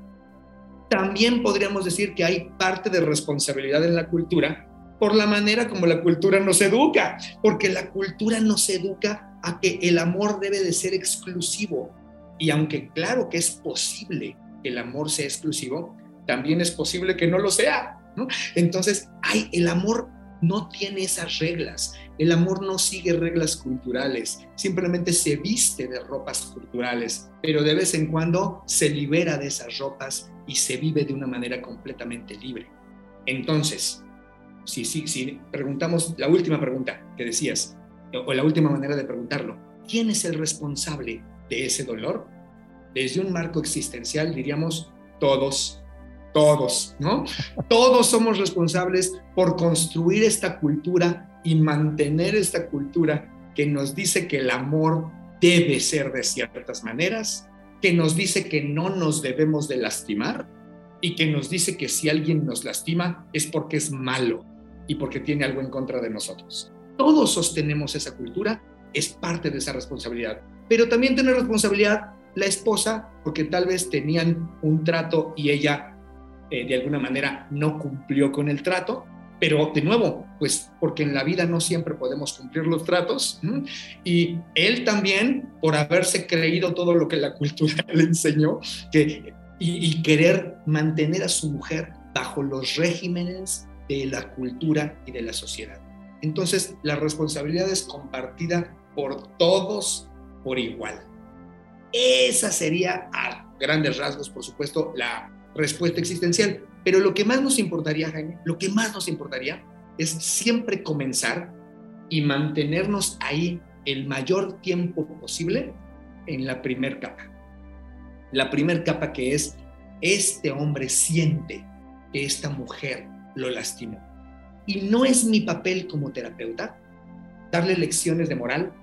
También podríamos decir que hay parte de responsabilidad en la cultura por la manera como la cultura nos educa, porque la cultura nos educa a que el amor debe de ser exclusivo. Y aunque claro que es posible el amor sea exclusivo, también es posible que no lo sea. Entonces, hay, el amor no tiene esas reglas. El amor no sigue reglas culturales, simplemente se viste de ropas culturales, pero de vez en cuando se libera de esas ropas y se vive de una manera completamente libre. Entonces, si, si, si preguntamos la última pregunta que decías, o la última manera de preguntarlo, ¿quién es el responsable de ese dolor? desde un marco existencial diríamos todos, todos, ¿no? Todos somos responsables por construir esta cultura y mantener esta cultura que nos dice que el amor debe ser de ciertas maneras, que nos dice que no nos debemos de lastimar y que nos dice que si alguien nos lastima es porque es malo y porque tiene algo en contra de nosotros. Todos sostenemos esa cultura, es parte de esa responsabilidad, pero también tener responsabilidad la esposa porque tal vez tenían un trato y ella eh, de alguna manera no cumplió con el trato, pero de nuevo, pues porque en la vida no siempre podemos cumplir los tratos y él también por haberse creído todo lo que la cultura (laughs) le enseñó y querer mantener a su mujer bajo los regímenes de la cultura y de la sociedad. Entonces, la responsabilidad es compartida por todos por igual. Esa sería, a grandes rasgos, por supuesto, la respuesta existencial. Pero lo que más nos importaría, Jaime, lo que más nos importaría es siempre comenzar y mantenernos ahí el mayor tiempo posible en la primer capa. La primer capa que es, este hombre siente que esta mujer lo lastimó. Y no es mi papel como terapeuta darle lecciones de moral,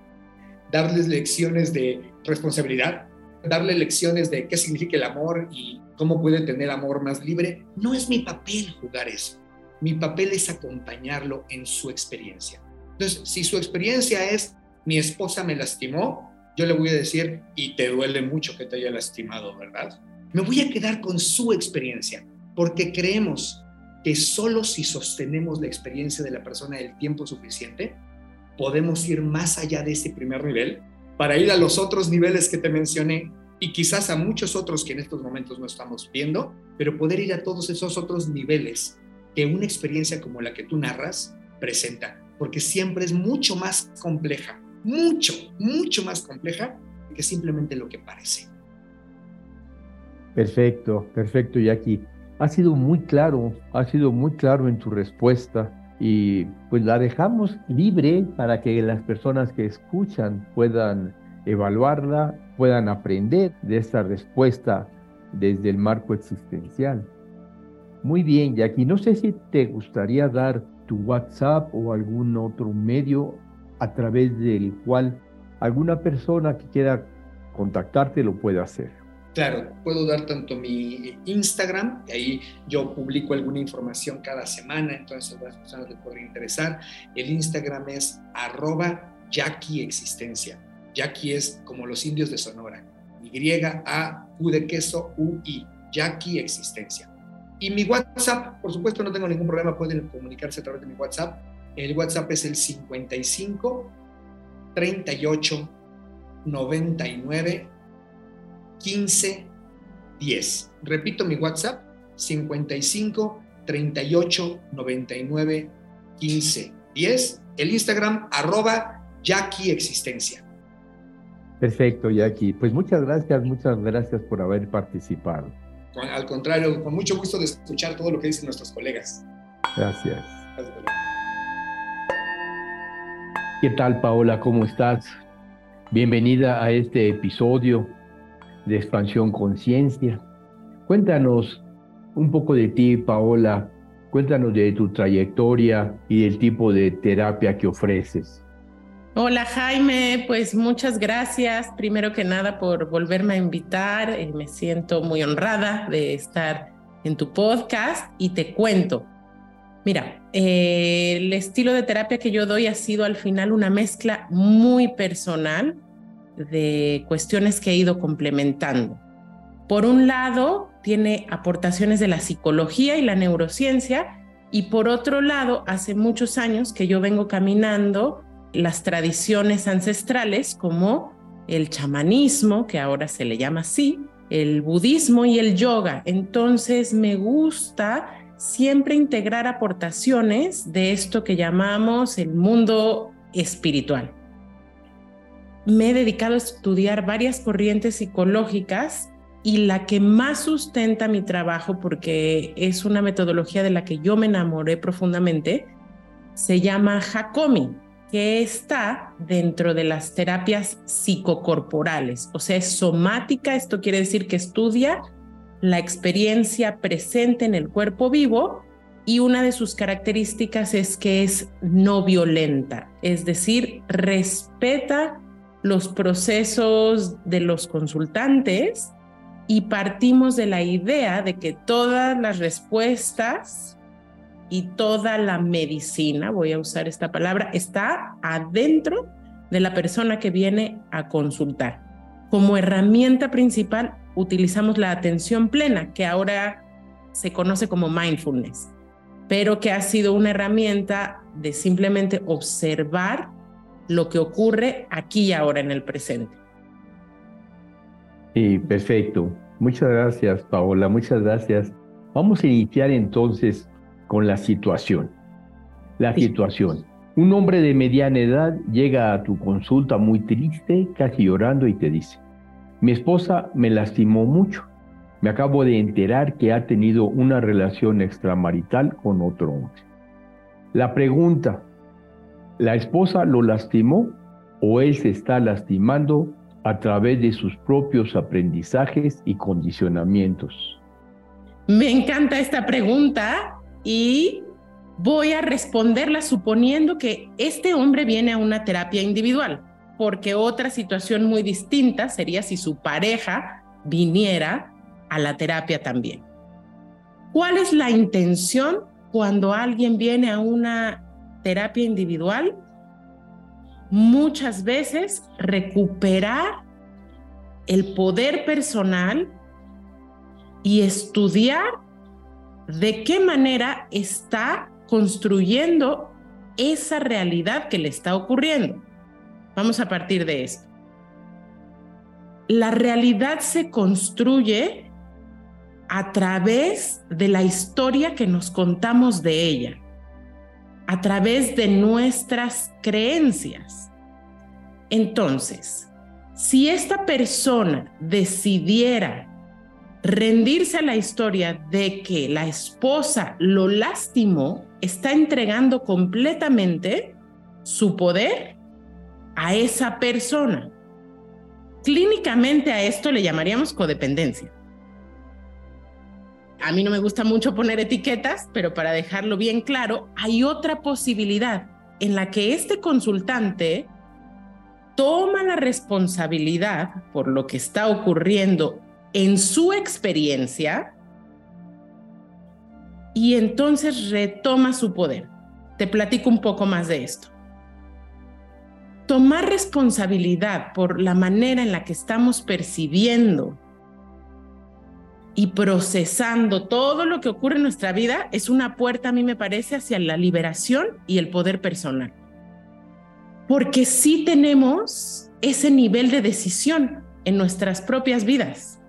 darles lecciones de responsabilidad, darle lecciones de qué significa el amor y cómo puede tener amor más libre. No es mi papel jugar eso. Mi papel es acompañarlo en su experiencia. Entonces, si su experiencia es mi esposa me lastimó, yo le voy a decir, y te duele mucho que te haya lastimado, ¿verdad? Me voy a quedar con su experiencia, porque creemos que solo si sostenemos la experiencia de la persona el tiempo suficiente, podemos ir más allá de ese primer nivel para ir a los otros niveles que te mencioné y quizás a muchos otros que en estos momentos no estamos viendo, pero poder ir a todos esos otros niveles que una experiencia como la que tú narras presenta, porque siempre es mucho más compleja, mucho, mucho más compleja que simplemente lo que parece. Perfecto, perfecto, Jackie. Ha sido muy claro, ha sido muy claro en tu respuesta y pues la dejamos libre para que las personas que escuchan puedan evaluarla, puedan aprender de esta respuesta desde el marco existencial. Muy bien, Jackie, no sé si te gustaría dar tu WhatsApp o algún otro medio a través del cual alguna persona que quiera contactarte lo pueda hacer. Claro, puedo dar tanto mi Instagram, ahí yo publico alguna información cada semana, entonces a las personas les podría interesar. El Instagram es arroba Jackie Existencia. Jackie es como los indios de Sonora. Y-A-U de queso U-I. Jackie Existencia. Y mi WhatsApp, por supuesto, no tengo ningún problema, pueden comunicarse a través de mi WhatsApp. El WhatsApp es el 55 38 99 15 10. Repito mi WhatsApp, 55 38 99 15 10. El Instagram, arroba Jackie Existencia. Perfecto, Jackie. Pues muchas gracias, muchas gracias por haber participado. Al contrario, con mucho gusto de escuchar todo lo que dicen nuestros colegas. Gracias. ¿Qué tal, Paola? ¿Cómo estás? Bienvenida a este episodio de Expansión Conciencia. Cuéntanos un poco de ti, Paola. Cuéntanos de tu trayectoria y del tipo de terapia que ofreces. Hola Jaime, pues muchas gracias primero que nada por volverme a invitar. Eh, me siento muy honrada de estar en tu podcast y te cuento. Mira, eh, el estilo de terapia que yo doy ha sido al final una mezcla muy personal de cuestiones que he ido complementando. Por un lado, tiene aportaciones de la psicología y la neurociencia, y por otro lado, hace muchos años que yo vengo caminando las tradiciones ancestrales como el chamanismo, que ahora se le llama así, el budismo y el yoga. Entonces me gusta siempre integrar aportaciones de esto que llamamos el mundo espiritual. Me he dedicado a estudiar varias corrientes psicológicas y la que más sustenta mi trabajo, porque es una metodología de la que yo me enamoré profundamente, se llama Hakomi que está dentro de las terapias psicocorporales, o sea, es somática, esto quiere decir que estudia la experiencia presente en el cuerpo vivo y una de sus características es que es no violenta, es decir, respeta los procesos de los consultantes y partimos de la idea de que todas las respuestas y toda la medicina, voy a usar esta palabra, está adentro de la persona que viene a consultar. Como herramienta principal utilizamos la atención plena, que ahora se conoce como mindfulness, pero que ha sido una herramienta de simplemente observar lo que ocurre aquí y ahora en el presente. Sí, perfecto. Muchas gracias, Paola. Muchas gracias. Vamos a iniciar entonces con la situación. La situación. Un hombre de mediana edad llega a tu consulta muy triste, casi llorando, y te dice, mi esposa me lastimó mucho. Me acabo de enterar que ha tenido una relación extramarital con otro hombre. La pregunta, ¿la esposa lo lastimó o él se está lastimando a través de sus propios aprendizajes y condicionamientos? Me encanta esta pregunta y voy a responderla suponiendo que este hombre viene a una terapia individual, porque otra situación muy distinta sería si su pareja viniera a la terapia también. ¿Cuál es la intención cuando alguien viene a una terapia individual? muchas veces recuperar el poder personal y estudiar de qué manera está construyendo esa realidad que le está ocurriendo. Vamos a partir de esto. La realidad se construye a través de la historia que nos contamos de ella, a través de nuestras creencias. Entonces, si esta persona decidiera rendirse a la historia de que la esposa lo lastimó, está entregando completamente su poder a esa persona. Clínicamente a esto le llamaríamos codependencia. A mí no me gusta mucho poner etiquetas, pero para dejarlo bien claro, hay otra posibilidad en la que este consultante toma la responsabilidad por lo que está ocurriendo en su experiencia y entonces retoma su poder. Te platico un poco más de esto. Tomar responsabilidad por la manera en la que estamos percibiendo y procesando todo lo que ocurre en nuestra vida es una puerta, a mí me parece, hacia la liberación y el poder personal. Porque sí tenemos ese nivel de decisión en nuestras propias vidas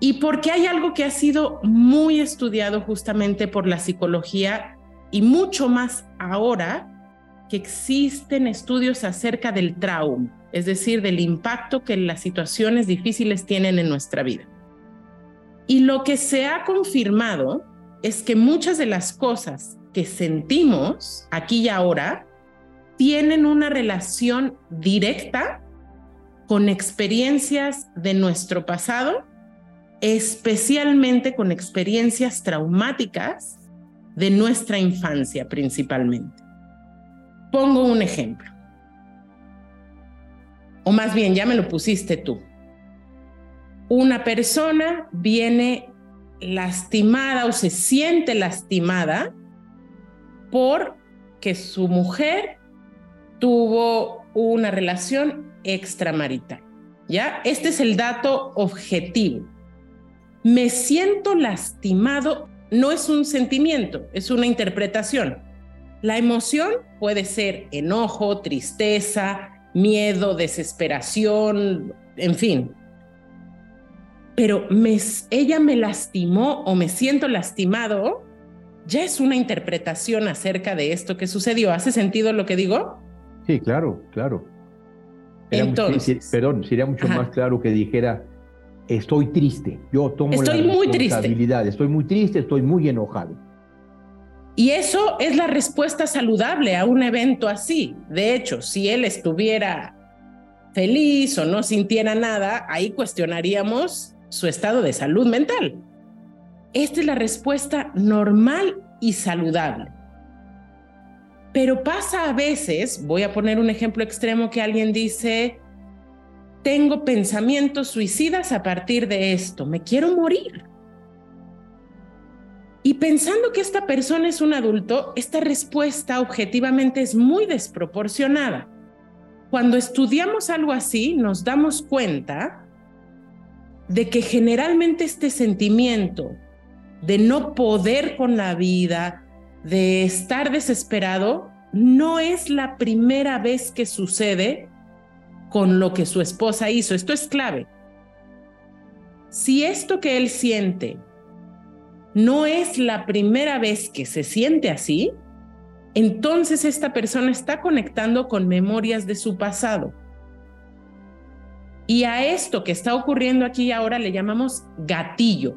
y porque hay algo que ha sido muy estudiado justamente por la psicología y mucho más ahora que existen estudios acerca del trauma, es decir, del impacto que las situaciones difíciles tienen en nuestra vida. Y lo que se ha confirmado es que muchas de las cosas que sentimos aquí y ahora tienen una relación directa con experiencias de nuestro pasado especialmente con experiencias traumáticas de nuestra infancia principalmente. Pongo un ejemplo. O más bien, ya me lo pusiste tú. Una persona viene lastimada o se siente lastimada porque su mujer tuvo una relación extramarital. ¿Ya? Este es el dato objetivo me siento lastimado no es un sentimiento, es una interpretación. La emoción puede ser enojo, tristeza, miedo, desesperación, en fin. Pero ella me lastimó o me siento lastimado, ya es una interpretación acerca de esto que sucedió. ¿Hace sentido lo que digo? Sí, claro, claro. Entonces, perdón, sería mucho más claro que dijera, estoy triste. Yo tomo estoy la muy responsabilidad. Triste. Estoy muy triste, estoy muy enojado. Y eso es la respuesta saludable a un evento así. De hecho, si él estuviera feliz o no sintiera nada, ahí cuestionaríamos su estado de salud mental. Esta es la respuesta normal y saludable. Pero pasa a veces, voy a poner un ejemplo extremo que alguien dice, tengo pensamientos suicidas a partir de esto, me quiero morir. Y pensando que esta persona es un adulto, esta respuesta objetivamente es muy desproporcionada. Cuando estudiamos algo así, nos damos cuenta de que generalmente este sentimiento de no poder con la vida, de estar desesperado, no es la primera vez que sucede con lo que su esposa hizo. Esto es clave. Si esto que él siente no es la primera vez que se siente así, entonces esta persona está conectando con memorias de su pasado. Y a esto que está ocurriendo aquí ahora le llamamos gatillo,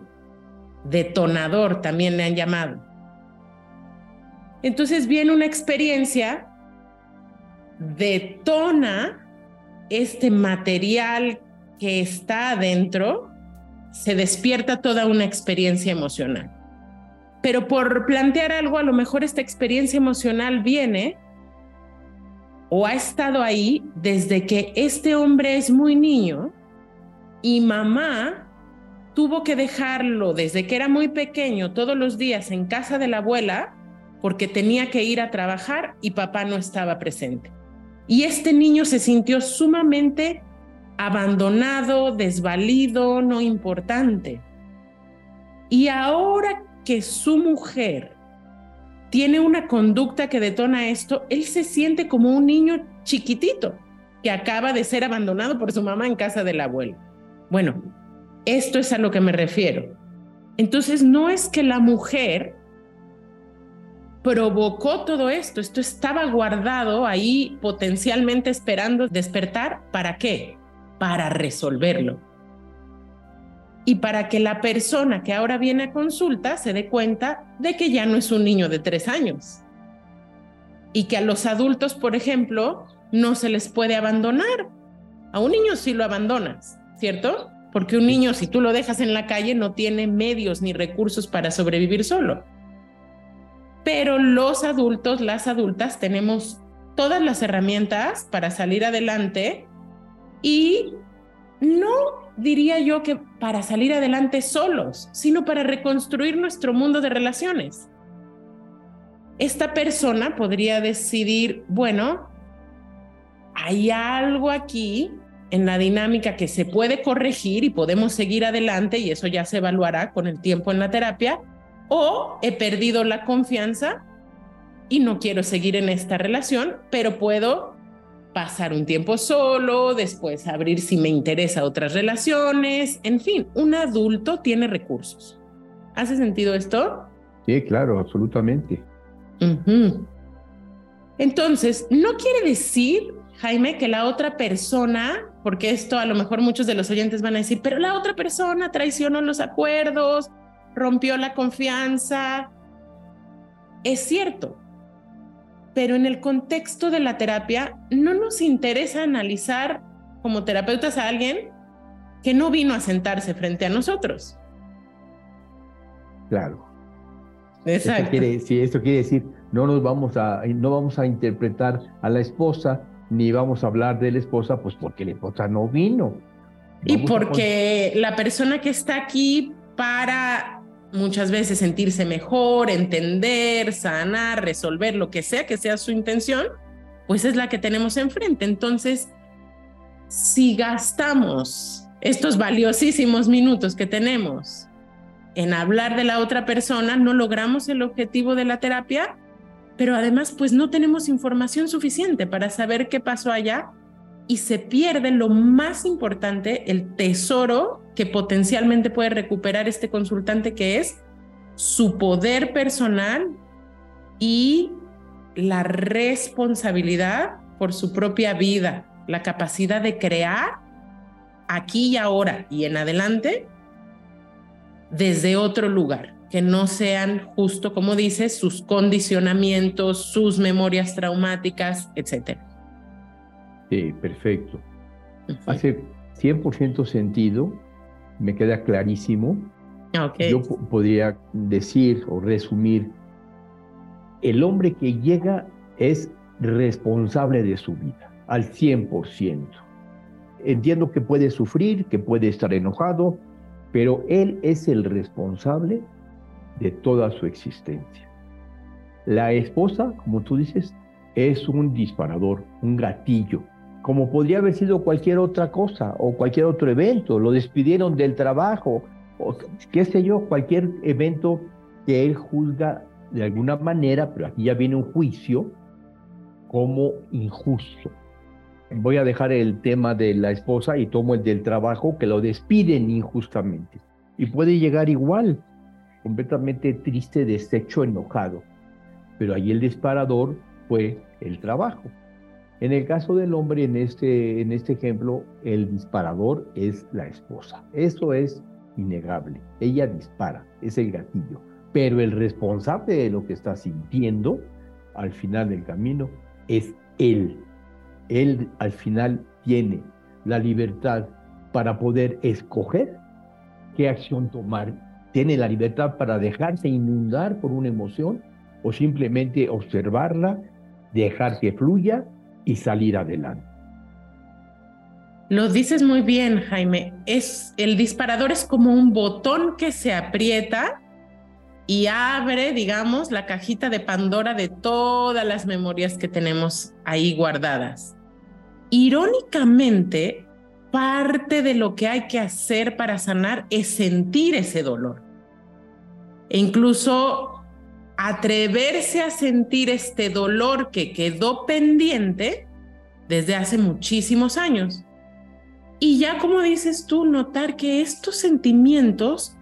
detonador también le han llamado. Entonces viene una experiencia, detona este material que está adentro, se despierta toda una experiencia emocional. Pero por plantear algo, a lo mejor esta experiencia emocional viene o ha estado ahí desde que este hombre es muy niño y mamá tuvo que dejarlo desde que era muy pequeño todos los días en casa de la abuela porque tenía que ir a trabajar y papá no estaba presente. Y este niño se sintió sumamente abandonado, desvalido, no importante. Y ahora que su mujer tiene una conducta que detona esto, él se siente como un niño chiquitito que acaba de ser abandonado por su mamá en casa del abuelo. Bueno, esto es a lo que me refiero. Entonces, no es que la mujer provocó todo esto, esto estaba guardado ahí potencialmente esperando despertar, ¿para qué? Para resolverlo. Y para que la persona que ahora viene a consulta se dé cuenta de que ya no es un niño de tres años. Y que a los adultos, por ejemplo, no se les puede abandonar. A un niño sí lo abandonas, ¿cierto? Porque un niño, si tú lo dejas en la calle, no tiene medios ni recursos para sobrevivir solo. Pero los adultos, las adultas, tenemos todas las herramientas para salir adelante y no diría yo que para salir adelante solos, sino para reconstruir nuestro mundo de relaciones. Esta persona podría decidir, bueno, hay algo aquí en la dinámica que se puede corregir y podemos seguir adelante y eso ya se evaluará con el tiempo en la terapia, o he perdido la confianza y no quiero seguir en esta relación, pero puedo pasar un tiempo solo, después abrir si me interesa otras relaciones, en fin, un adulto tiene recursos. ¿Hace sentido esto? Sí, claro, absolutamente. Entonces, no quiere decir Jaime, que la otra persona, porque esto a lo mejor muchos de los oyentes van a decir, pero la otra persona traicionó los acuerdos, rompió la confianza. Es cierto, pero en el contexto de la terapia no nos interesa analizar como terapeutas a alguien que no vino a sentarse frente a nosotros. Claro. Exacto. Esto quiere, si esto quiere decir, no nos vamos a, no vamos a interpretar a la esposa ni vamos a hablar de la esposa, pues porque la esposa no vino. y porque la persona que está aquí para muchas veces sentirse mejor, entender, sanar, resolver, lo que sea que sea su intención, pues es la que tenemos enfrente. Entonces, si gastamos estos valiosísimos minutos que tenemos en hablar de la otra persona, no logramos el objetivo de la terapia pero además pues no tenemos información suficiente para saber qué pasó allá y se pierde lo más importante, el tesoro que potencialmente puede recuperar este consultante, que es su poder personal y la responsabilidad por su propia vida, la capacidad de crear aquí y ahora y en adelante desde otro lugar que no sean justo como dices, sus condicionamientos, sus memorias traumáticas, etc. Sí, perfecto. Hace 100% sentido, me queda clarísimo. Yo podría decir o resumir, el hombre que llega es responsable de su vida, al 100%. Entiendo que puede sufrir, que puede estar enojado, pero él es el responsable de toda su existencia. La esposa, como tú dices, es un disparador, un gatillo, como podría haber sido cualquier otra cosa o cualquier otro evento. Lo despidieron del trabajo o qué sé yo, cualquier evento que él juzga de alguna manera, pero aquí ya viene un juicio como injusto. Voy a dejar el tema de la esposa y tomo el del trabajo, que lo despiden injustamente. Y puede llegar igual completamente triste, deshecho, enojado. Pero ahí el disparador fue el trabajo. En el caso del hombre, en este, en este ejemplo, el disparador es la esposa. Eso es innegable. Ella dispara, es el gatillo. Pero el responsable de lo que está sintiendo al final del camino es él. Él al final tiene la libertad para poder escoger qué acción tomar tiene la libertad para dejarse inundar por una emoción o simplemente observarla, dejar que fluya y salir adelante. Lo dices muy bien, Jaime. Es el disparador es como un botón que se aprieta y abre, digamos, la cajita de Pandora de todas las memorias que tenemos ahí guardadas. irónicamente, parte de lo que hay que hacer para sanar es sentir ese dolor. E incluso atreverse a sentir este dolor que quedó pendiente desde hace muchísimos años. Y ya como dices tú, notar que estos sentimientos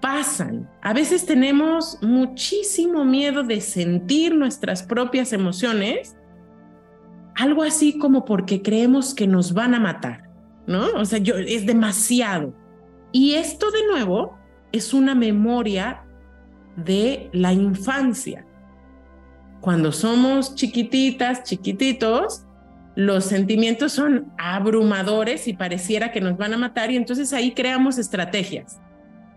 pasan. A veces tenemos muchísimo miedo de sentir nuestras propias emociones, algo así como porque creemos que nos van a matar, ¿no? O sea, yo, es demasiado. Y esto de nuevo es una memoria de la infancia. Cuando somos chiquititas, chiquititos, los sentimientos son abrumadores y pareciera que nos van a matar y entonces ahí creamos estrategias.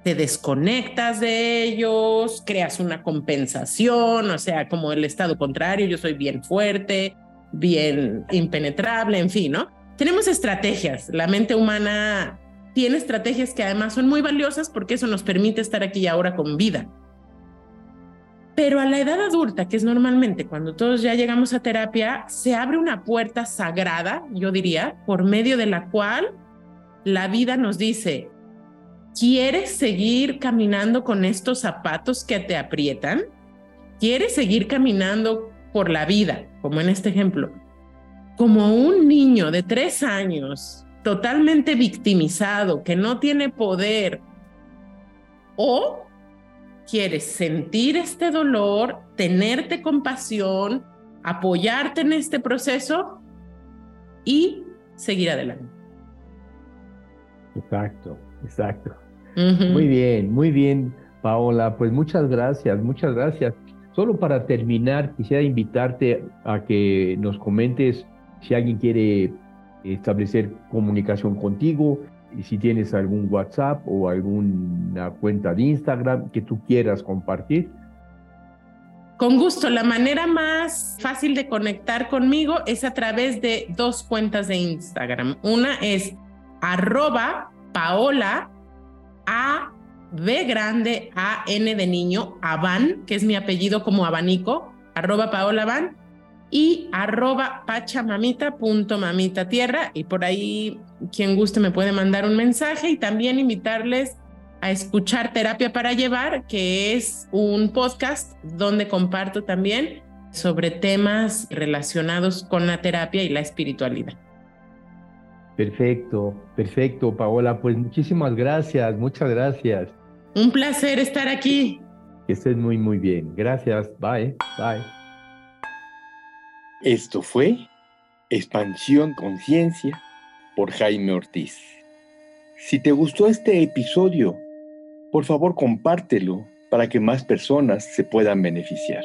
Te desconectas de ellos, creas una compensación, o sea, como el estado contrario, yo soy bien fuerte, bien impenetrable, en fin, ¿no? Tenemos estrategias. La mente humana tiene estrategias que además son muy valiosas porque eso nos permite estar aquí y ahora con vida. Pero a la edad adulta, que es normalmente cuando todos ya llegamos a terapia, se abre una puerta sagrada, yo diría, por medio de la cual la vida nos dice, ¿quieres seguir caminando con estos zapatos que te aprietan? ¿Quieres seguir caminando por la vida, como en este ejemplo? Como un niño de tres años, totalmente victimizado, que no tiene poder, o quieres sentir este dolor, tenerte compasión, apoyarte en este proceso y seguir adelante. Exacto, exacto. Muy bien, muy bien, Paola. Pues muchas gracias, muchas gracias. Solo para terminar, quisiera invitarte a que nos comentes si alguien quiere establecer comunicación contigo, y si tienes algún WhatsApp o alguna cuenta de Instagram que tú quieras compartir. Con gusto, la manera más fácil de conectar conmigo es a través de dos cuentas de Instagram. Una es arroba paola a B grande A N de niño, Avan, que es mi apellido como abanico, arroba paola van y arroba pachamamita.mamita tierra y por ahí quien guste me puede mandar un mensaje y también invitarles a escuchar Terapia para Llevar, que es un podcast donde comparto también sobre temas relacionados con la terapia y la espiritualidad. Perfecto, perfecto, Paola. Pues muchísimas gracias, muchas gracias. Un placer estar aquí. Que estés muy, muy bien. Gracias. Bye, bye. Esto fue Expansión Conciencia por Jaime Ortiz. Si te gustó este episodio, por favor compártelo para que más personas se puedan beneficiar.